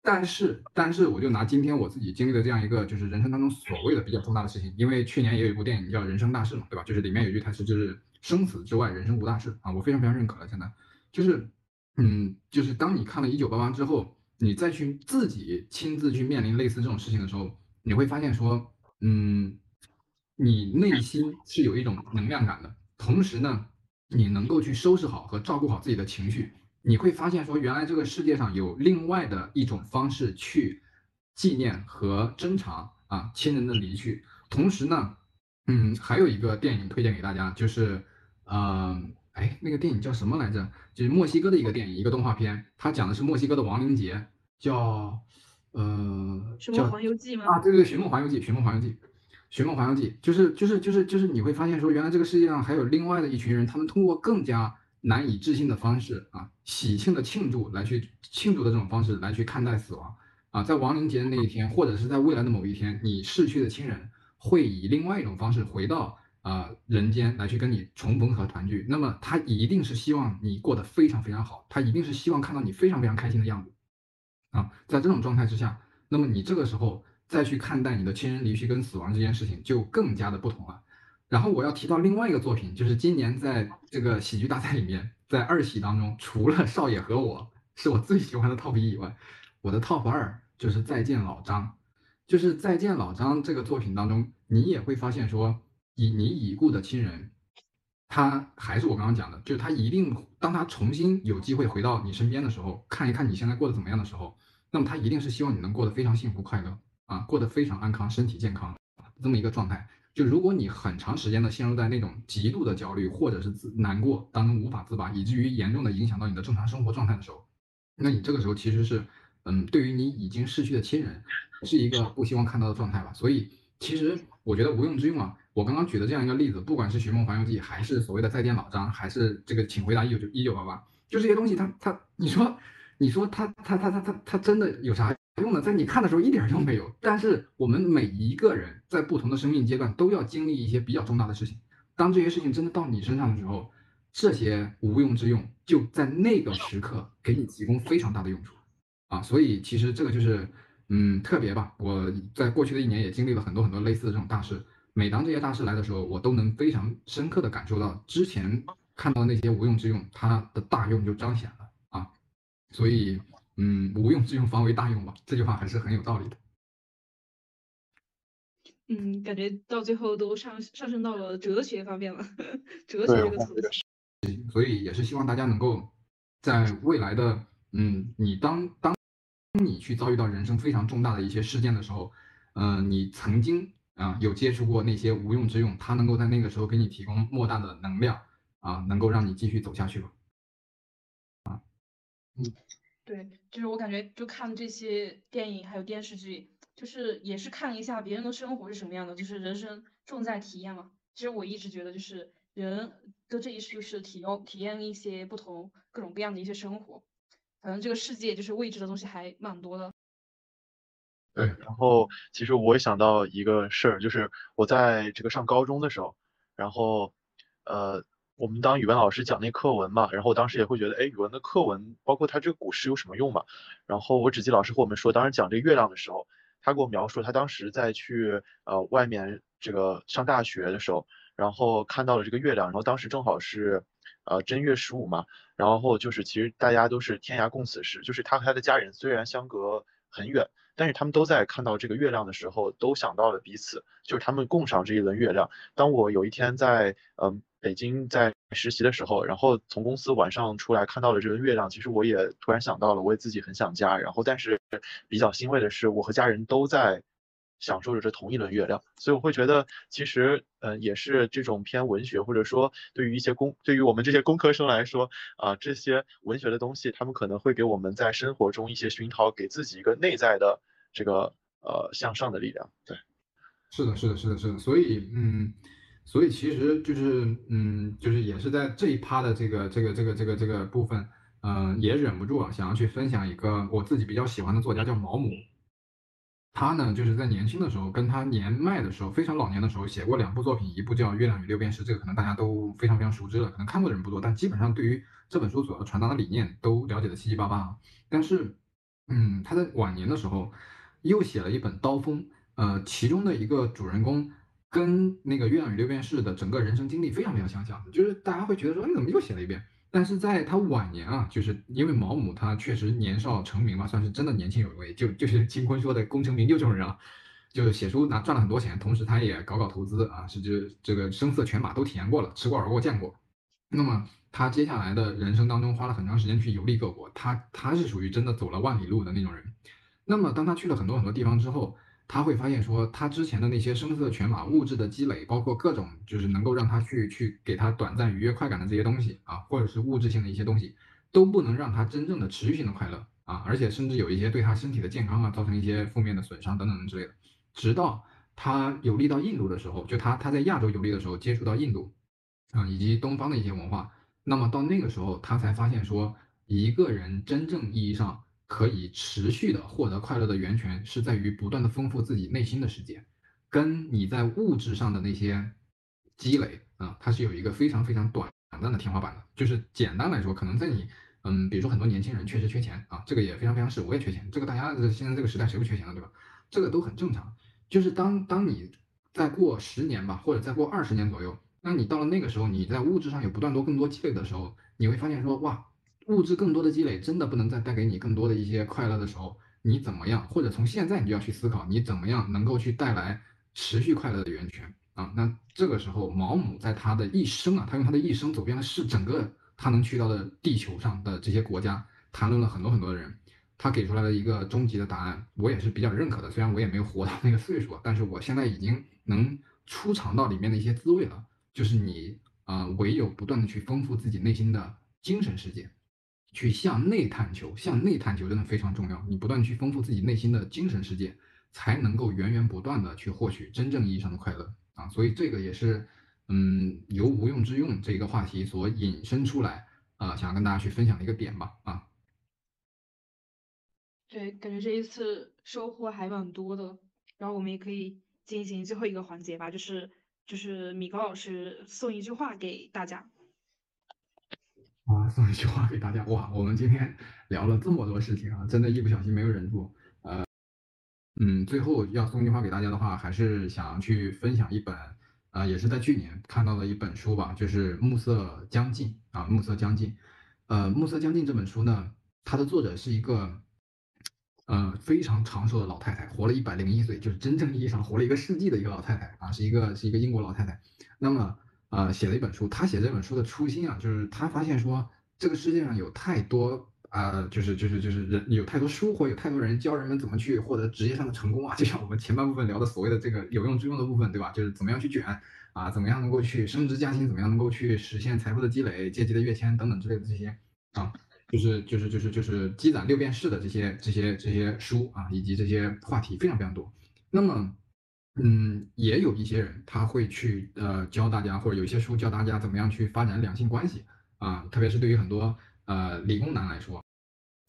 但是但是我就拿今天我自己经历的这样一个就是人生当中所谓的比较重大的事情，因为去年也有一部电影叫《人生大事》嘛，对吧？就是里面有一句台词就是生死之外，人生无大事啊，我非常非常认可了。现在就是嗯，就是当你看了一九八八之后，你再去自己亲自去面临类似这种事情的时候，你会发现说嗯。你内心是有一种能量感的，同时呢，你能够去收拾好和照顾好自己的情绪，你会发现说，原来这个世界上有另外的一种方式去纪念和珍藏啊亲人的离去。同时呢，嗯，还有一个电影推荐给大家，就是，呃，哎，那个电影叫什么来着？就是墨西哥的一个电影，一个动画片，它讲的是墨西哥的亡灵节，叫，呃，什么环游记吗？啊，对对，寻梦环游记，寻梦环游记。《寻梦环游记》就是就是就是就是你会发现说，原来这个世界上还有另外的一群人，他们通过更加难以置信的方式啊，喜庆的庆祝来去庆祝的这种方式来去看待死亡啊，在亡灵节的那一天，或者是在未来的某一天，你逝去的亲人会以另外一种方式回到啊人间来去跟你重逢和团聚。那么他一定是希望你过得非常非常好，他一定是希望看到你非常非常开心的样子啊。在这种状态之下，那么你这个时候。再去看待你的亲人离去跟死亡这件事情，就更加的不同了。然后我要提到另外一个作品，就是今年在这个喜剧大赛里面，在二喜当中，除了少爷和我是我最喜欢的 top 一以外，我的 top 二就是再见老张。就是再见老张这个作品当中，你也会发现说，以你已故的亲人，他还是我刚刚讲的，就是他一定当他重新有机会回到你身边的时候，看一看你现在过得怎么样的时候，那么他一定是希望你能过得非常幸福快乐。啊，过得非常安康，身体健康，这么一个状态。就如果你很长时间的陷入在那种极度的焦虑或者是自难过当中无法自拔，以至于严重的影响到你的正常生活状态的时候，那你这个时候其实是，嗯，对于你已经逝去的亲人，是一个不希望看到的状态吧。所以其实我觉得无用之用啊，我刚刚举的这样一个例子，不管是《寻梦环游记》，还是所谓的再见老张，还是这个请回答一九一九八八，就这些东西，它它，你说你说它它它它它它真的有啥？用呢，在你看的时候一点用没有。但是我们每一个人在不同的生命阶段都要经历一些比较重大的事情。当这些事情真的到你身上的时候，这些无用之用就在那个时刻给你提供非常大的用处啊！所以其实这个就是嗯特别吧。我在过去的一年也经历了很多很多类似的这种大事。每当这些大事来的时候，我都能非常深刻的感受到之前看到的那些无用之用，它的大用就彰显了！所以。嗯，无用之用方为大用吧，这句话还是很有道理的。嗯，感觉到最后都上上升到了哲学方面了，哲学这个词。所以也是希望大家能够在未来的，嗯，你当当你去遭遇到人生非常重大的一些事件的时候，嗯，你曾经啊有接触过那些无用之用，它能够在那个时候给你提供莫大的能量啊，能够让你继续走下去吧。啊，嗯，对，就是我感觉就看这些电影还有电视剧，就是也是看一下别人的生活是什么样的，就是人生重在体验嘛。其实我一直觉得，就是人的这一世就是体验体验一些不同各种各样的一些生活。反正这个世界就是未知的东西还蛮多的。对，然后其实我也想到一个事儿，就是我在这个上高中的时候，然后呃，我们当语文老师讲那课文嘛，然后我当时也会觉得，哎，语文的课文包括它这个古诗有什么用嘛？然后我只记老师和我们说，当时讲这月亮的时候，他给我描述他当时在去呃外面这个上大学的时候，然后看到了这个月亮，然后当时正好是呃正月十五嘛，然后就是其实大家都是天涯共此时，就是他和他的家人虽然相隔很远。但是他们都在看到这个月亮的时候，都想到了彼此，就是他们共赏这一轮月亮。当我有一天在嗯北京在实习的时候，然后从公司晚上出来看到了这个月亮，其实我也突然想到了，我也自己很想家。然后但是比较欣慰的是，我和家人都在。享受着这同一轮月亮，所以我会觉得，其实，嗯，也是这种偏文学，或者说对于一些工，对于我们这些工科生来说，啊，这些文学的东西，他们可能会给我们在生活中一些熏陶，给自己一个内在的这个呃向上的力量。对，是的，是的，是的，是的。所以，嗯，所以其实就是，嗯，就是也是在这一趴的这个这个这个这个这个部分，嗯，也忍不住啊，想要去分享一个我自己比较喜欢的作家，叫毛姆。他呢，就是在年轻的时候，跟他年迈的时候，非常老年的时候，写过两部作品，一部叫《月亮与六便士》，这个可能大家都非常非常熟知了，可能看过的人不多，但基本上对于这本书所要传达的理念都了解的七七八八。但是，嗯，他在晚年的时候又写了一本《刀锋》，呃，其中的一个主人公跟那个《月亮与六便士》的整个人生经历非常非常相像，就是大家会觉得说，你怎么又写了一遍？但是在他晚年啊，就是因为毛姆他确实年少成名嘛，算是真的年轻有为，就就是金坤说的功成名就这种人啊，就写书拿赚了很多钱，同时他也搞搞投资啊，是就这个声色犬马都体验过了，吃过玩过见过。那么他接下来的人生当中花了很长时间去游历各国，他他是属于真的走了万里路的那种人。那么当他去了很多很多地方之后，他会发现说，他之前的那些声色犬马、物质的积累，包括各种就是能够让他去去给他短暂愉悦快感的这些东西啊，或者是物质性的一些东西，都不能让他真正的持续性的快乐啊，而且甚至有一些对他身体的健康啊造成一些负面的损伤等等之类的。直到他游历到印度的时候，就他他在亚洲游历的时候接触到印度啊以及东方的一些文化，那么到那个时候他才发现说，一个人真正意义上。可以持续的获得快乐的源泉是在于不断的丰富自己内心的世界，跟你在物质上的那些积累啊，它是有一个非常非常短暂的天花板的。就是简单来说，可能在你嗯，比如说很多年轻人确实缺钱啊，这个也非常非常是，我也缺钱，这个大家现在这个时代谁不缺钱了，对吧？这个都很正常。就是当当你再过十年吧，或者再过二十年左右，那你到了那个时候，你在物质上有不断多更多积累的时候，你会发现说哇。物质更多的积累真的不能再带给你更多的一些快乐的时候，你怎么样？或者从现在你就要去思考，你怎么样能够去带来持续快乐的源泉啊？那这个时候，毛姆在他的一生啊，他用他的一生走遍了世整个他能去到的地球上的这些国家，谈论了很多很多的人，他给出来了一个终极的答案，我也是比较认可的。虽然我也没有活到那个岁数，但是我现在已经能初尝到里面的一些滋味了。就是你啊，唯有不断的去丰富自己内心的精神世界。去向内探求，向内探求真的非常重要。你不断去丰富自己内心的精神世界，才能够源源不断的去获取真正意义上的快乐啊！所以这个也是，嗯，由无用之用这个话题所引申出来啊，想要跟大家去分享的一个点吧啊。对，感觉这一次收获还蛮多的。然后我们也可以进行最后一个环节吧，就是就是米高老师送一句话给大家。啊，送一句话给大家哇！我们今天 [laughs] 聊了这么多事情啊，真的，一不小心没有忍住。呃，嗯，最后要送一句话给大家的话，还是想去分享一本，啊，也是在去年看到的一本书吧，就是《暮色将近》啊，《暮色将近》。呃，《暮色将近》这本书呢，它的作者是一个，呃，非常长寿的老太太，活了一百零一岁，就是真正意义上活了一个世纪的一个老太太啊，是一个是一个英国老太太。那么。呃，写了一本书。他写这本书的初心啊，就是他发现说，这个世界上有太多啊，就是就是就是人有太多书或有太多人教人们怎么去获得职业上的成功啊，就像我们前半部分聊的所谓的这个有用之用的部分，对吧？就是怎么样去卷啊，怎么样能够去升职加薪，怎么样能够去实现财富的积累、阶级的跃迁等等之类的这些啊，就是就是就是就是积攒六便士的这些这些这些书啊，以及这些话题非常非常多。那么，嗯，也有一些人他会去呃教大家，或者有一些书教大家怎么样去发展两性关系啊，特别是对于很多呃理工男来说。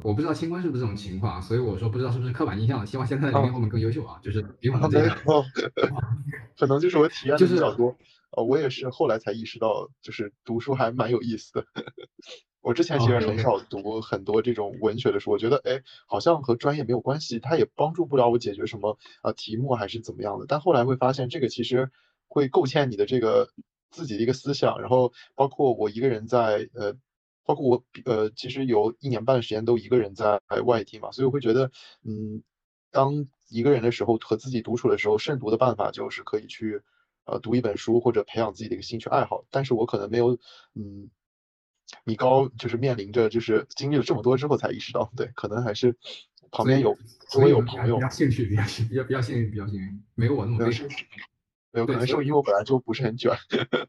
我不知道清官是不是这种情况，所以我说不知道是不是刻板印象了。希望现在的零零后们更优秀啊，就是比我们这样。[laughs] 可能就是我体验的比较多。呃，我也是后来才意识到，就是读书还蛮有意思的。我之前其实很少读很多这种文学的书，我觉得哎，好像和专业没有关系，它也帮助不了我解决什么呃题目还是怎么样的。但后来会发现，这个其实会构建你的这个自己的一个思想，然后包括我一个人在呃。包括我，呃，其实有一年半的时间都一个人在外地嘛，所以我会觉得，嗯，当一个人的时候和自己独处的时候，慎独的办法就是可以去，呃，读一本书或者培养自己的一个兴趣爱好。但是我可能没有，嗯，米高就是面临着就是经历了这么多之后才意识到，对，可能还是旁边有多有朋友，比较兴趣，比较幸比较比较幸运，比较幸运，没有我那么悲伤，没有，可能是因为我本来就不是很卷。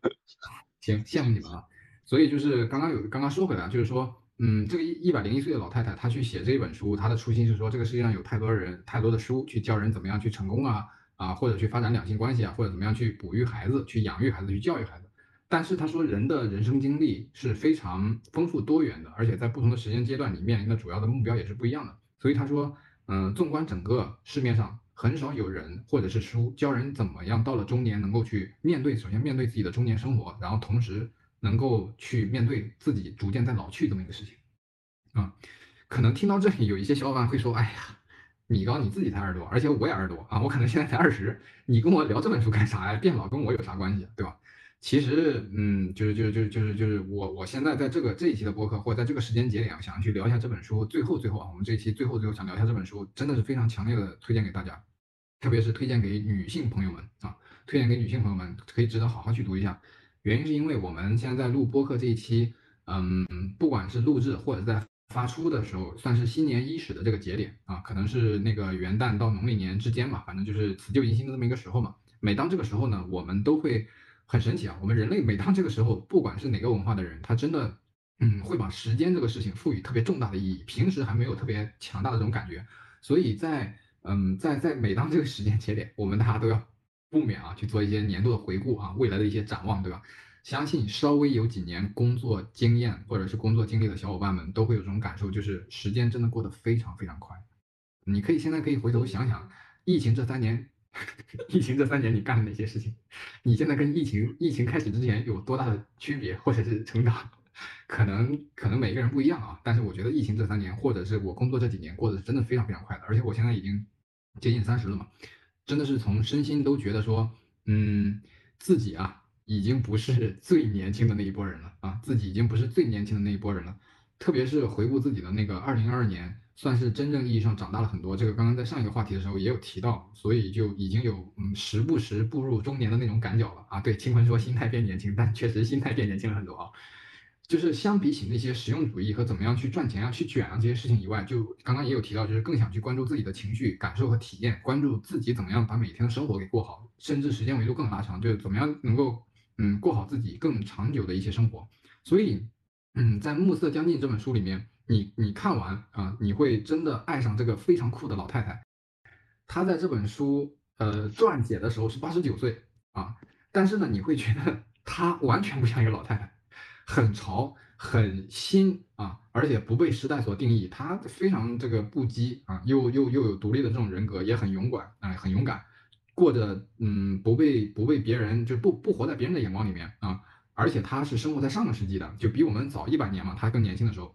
[laughs] 行，羡慕你们啊。所以就是刚刚有刚刚说回来，就是说，嗯，这个一一百零一岁的老太太，她去写这一本书，她的初心是说，这个世界上有太多人，太多的书去教人怎么样去成功啊，啊，或者去发展两性关系啊，或者怎么样去哺育孩子，去养育孩子，去教育孩子。但是他说，人的人生经历是非常丰富多元的，而且在不同的时间阶段，你面临的主要的目标也是不一样的。所以他说，嗯，纵观整个市面上，很少有人或者是书教人怎么样到了中年能够去面对，首先面对自己的中年生活，然后同时。能够去面对自己逐渐在老去这么一个事情，啊，可能听到这里有一些小伙伴会说：“哎呀，米高你自己才二十多，而且我也二十多啊，我可能现在才二十，你跟我聊这本书干啥呀？变老跟我有啥关系，对吧？”其实，嗯，就是就是就是就是就是我我现在在这个这一期的播客或者在这个时间节点，啊想去聊一下这本书。最后最后啊，我们这一期最后最后想聊一下这本书，真的是非常强烈的推荐给大家，特别是推荐给女性朋友们啊，推荐给女性朋友们可以值得好好去读一下。原因是因为我们现在在录播客这一期，嗯，不管是录制或者在发出的时候，算是新年伊始的这个节点啊，可能是那个元旦到农历年之间吧，反正就是辞旧迎新的这么一个时候嘛。每当这个时候呢，我们都会很神奇啊，我们人类每当这个时候，不管是哪个文化的人，他真的，嗯，会把时间这个事情赋予特别重大的意义，平时还没有特别强大的这种感觉，所以在，嗯，在在每当这个时间节点，我们大家都要。不免啊去做一些年度的回顾啊，未来的一些展望，对吧？相信稍微有几年工作经验或者是工作经历的小伙伴们都会有这种感受，就是时间真的过得非常非常快。你可以现在可以回头想想，疫情这三年，[laughs] 疫情这三年你干了哪些事情？你现在跟疫情疫情开始之前有多大的区别或者是成长？可能可能每个人不一样啊，但是我觉得疫情这三年或者是我工作这几年过得真的非常非常快的，而且我现在已经接近三十了嘛。真的是从身心都觉得说，嗯，自己啊，已经不是 [laughs] 最年轻的那一波人了啊，自己已经不是最年轻的那一波人了。特别是回顾自己的那个二零二二年，算是真正意义上长大了很多。这个刚刚在上一个话题的时候也有提到，所以就已经有嗯时不时步入中年的那种感觉了啊。对，清坤说心态变年轻，但确实心态变年轻了很多啊。就是相比起那些实用主义和怎么样去赚钱啊、去卷啊这些事情以外，就刚刚也有提到，就是更想去关注自己的情绪、感受和体验，关注自己怎么样把每天的生活给过好，甚至时间维度更拉长，就是怎么样能够嗯过好自己更长久的一些生活。所以，嗯，在《暮色将近》这本书里面，你你看完啊，你会真的爱上这个非常酷的老太太。她在这本书呃撰写的时候是八十九岁啊，但是呢，你会觉得 [laughs] 她完全不像一个老太太。很潮，很新啊，而且不被时代所定义。她非常这个不羁啊，又又又有独立的这种人格，也很勇敢啊，很勇敢，过着嗯不被不被别人就不不活在别人的眼光里面啊。而且他是生活在上个世纪的，就比我们早一百年嘛，他更年轻的时候，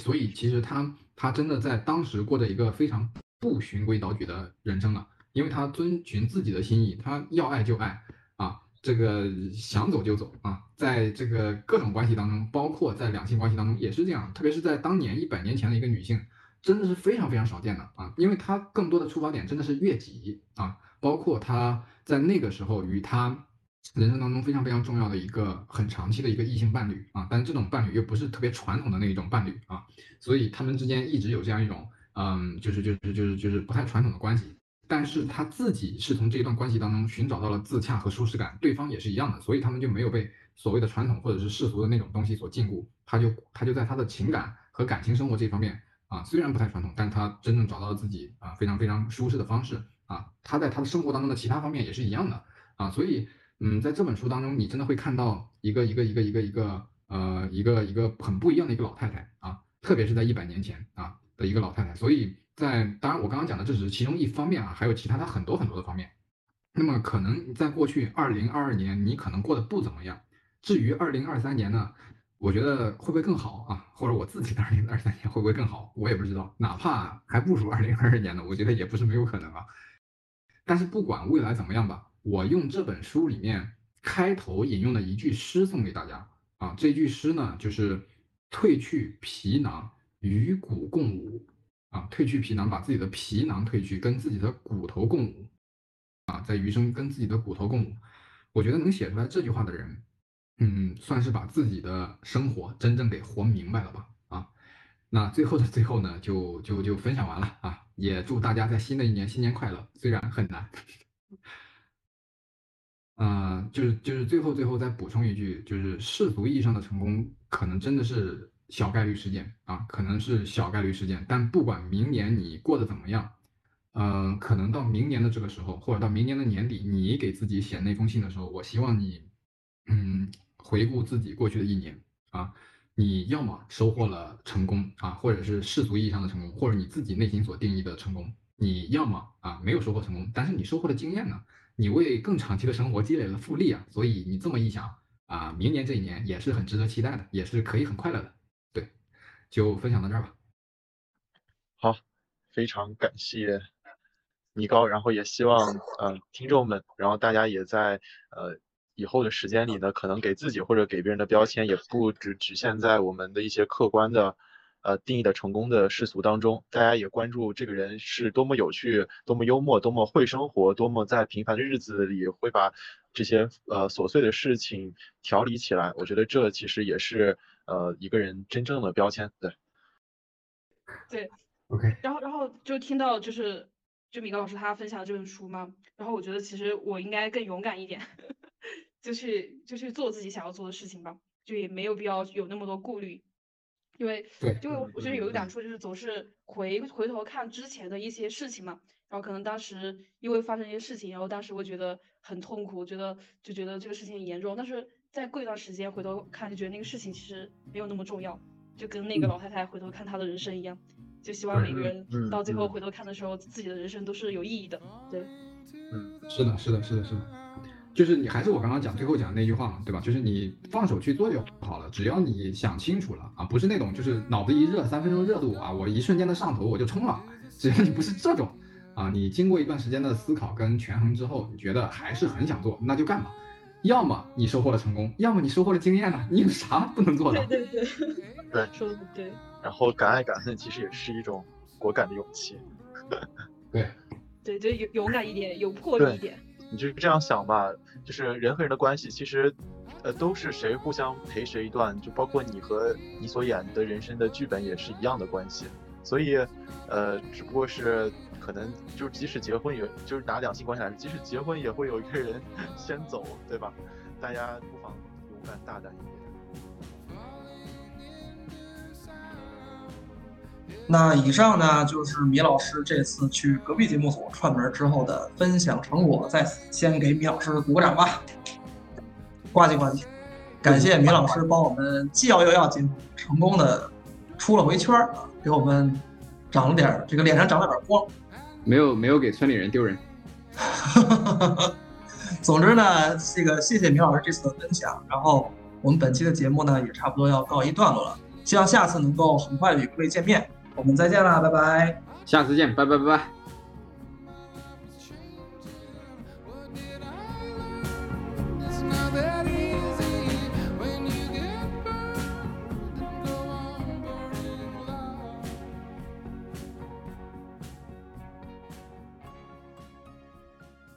所以其实他他真的在当时过着一个非常不循规蹈矩的人生了，因为他遵循自己的心意，他要爱就爱啊。这个想走就走啊，在这个各种关系当中，包括在两性关系当中也是这样，特别是在当年一百年前的一个女性，真的是非常非常少见的啊，因为她更多的出发点真的是悦己啊，包括她在那个时候与她人生当中非常非常重要的一个很长期的一个异性伴侣啊，但是这种伴侣又不是特别传统的那一种伴侣啊，所以他们之间一直有这样一种嗯，就是就是就是就是不太传统的关系。但是他自己是从这一段关系当中寻找到了自洽和舒适感，对方也是一样的，所以他们就没有被所谓的传统或者是世俗的那种东西所禁锢，他就他就在他的情感和感情生活这方面啊，虽然不太传统，但他真正找到了自己啊非常非常舒适的方式啊，他在他的生活当中的其他方面也是一样的啊，所以嗯，在这本书当中，你真的会看到一个一个一个一个一个呃一个一个很不一样的一个老太太啊，特别是在一百年前啊的一个老太太，所以。在当然，我刚刚讲的这只是其中一方面啊，还有其他的很多很多的方面。那么可能在过去二零二二年，你可能过得不怎么样。至于二零二三年呢，我觉得会不会更好啊？或者我自己的二零二三年会不会更好，我也不知道。哪怕还不如二零二二年呢，我觉得也不是没有可能啊。但是不管未来怎么样吧，我用这本书里面开头引用的一句诗送给大家啊。这句诗呢，就是“褪去皮囊，与骨共舞”。啊，褪去皮囊，把自己的皮囊褪去，跟自己的骨头共舞，啊，在余生跟自己的骨头共舞。我觉得能写出来这句话的人，嗯，算是把自己的生活真正给活明白了吧。啊，那最后的最后呢，就就就分享完了啊，也祝大家在新的一年新年快乐，虽然很难。啊，就是就是最后最后再补充一句，就是世俗意义上的成功，可能真的是。小概率事件啊，可能是小概率事件，但不管明年你过得怎么样，嗯，可能到明年的这个时候，或者到明年的年底，你给自己写那封信的时候，我希望你，嗯，回顾自己过去的一年啊，你要么收获了成功啊，或者是世俗意义上的成功，或者你自己内心所定义的成功，你要么啊没有收获成功，但是你收获了经验呢，你为更长期的生活积累了复利啊，所以你这么一想啊，明年这一年也是很值得期待的，也是可以很快乐的。对就分享到这儿吧。好，非常感谢米高，然后也希望呃听众们，然后大家也在呃以后的时间里呢，可能给自己或者给别人的标签也不只局限在我们的一些客观的呃定义的成功的世俗当中，大家也关注这个人是多么有趣、多么幽默、多么会生活、多么在平凡的日子里会把这些呃琐碎的事情调理起来。我觉得这其实也是。呃，一个人真正的标签，对，对，OK。然后，然后就听到就是就米高老师他分享的这本书嘛，然后我觉得其实我应该更勇敢一点，[laughs] 就去就去做自己想要做的事情吧，就也没有必要有那么多顾虑，因为就我觉得有一感触就是总是回回头看之前的一些事情嘛，然后可能当时因为发生一些事情，然后当时我觉得很痛苦，觉得就觉得这个事情很严重，但是。再过一段时间回头看，就觉得那个事情其实没有那么重要，就跟那个老太太回头看她的人生一样，就希望每个人到最后回头看的时候，自己的人生都是有意义的。对，嗯，是的，是的，是的，是的，就是你还是我刚刚讲最后讲的那句话嘛，对吧？就是你放手去做就好了，只要你想清楚了啊，不是那种就是脑子一热三分钟热度啊，我一瞬间的上头我就冲了，只要你不是这种啊，你经过一段时间的思考跟权衡之后，你觉得还是很想做，那就干吧。要么你收获了成功，要么你收获了经验呢？你有啥不能做的？对对对，对，说的对。然后敢爱敢恨，其实也是一种果敢的勇气。[laughs] 对，对，就勇勇敢一点，有魄力一点。你就这样想吧，就是人和人的关系，其实，呃，都是谁互相陪谁一段，就包括你和你所演的人生的剧本也是一样的关系。所以，呃，只不过是。可能就即使结婚，也就是拿两性关系来说，即使结婚也会有一个人 [laughs] 先走，对吧？大家不妨勇敢大胆一点。那以上呢，就是米老师这次去隔壁节目组串门之后的分享成果，在此先给米老师鼓个掌吧，呱唧呱唧！感谢米老师帮我们既要又要进成功的出了回圈儿，给我们长了点这个脸上长了点光。没有没有给村里人丢人。[laughs] 总之呢，这个谢谢米老师这次的分享。然后我们本期的节目呢，也差不多要告一段落了。希望下次能够很快与各位见面。我们再见啦，拜拜。下次见，拜拜拜拜。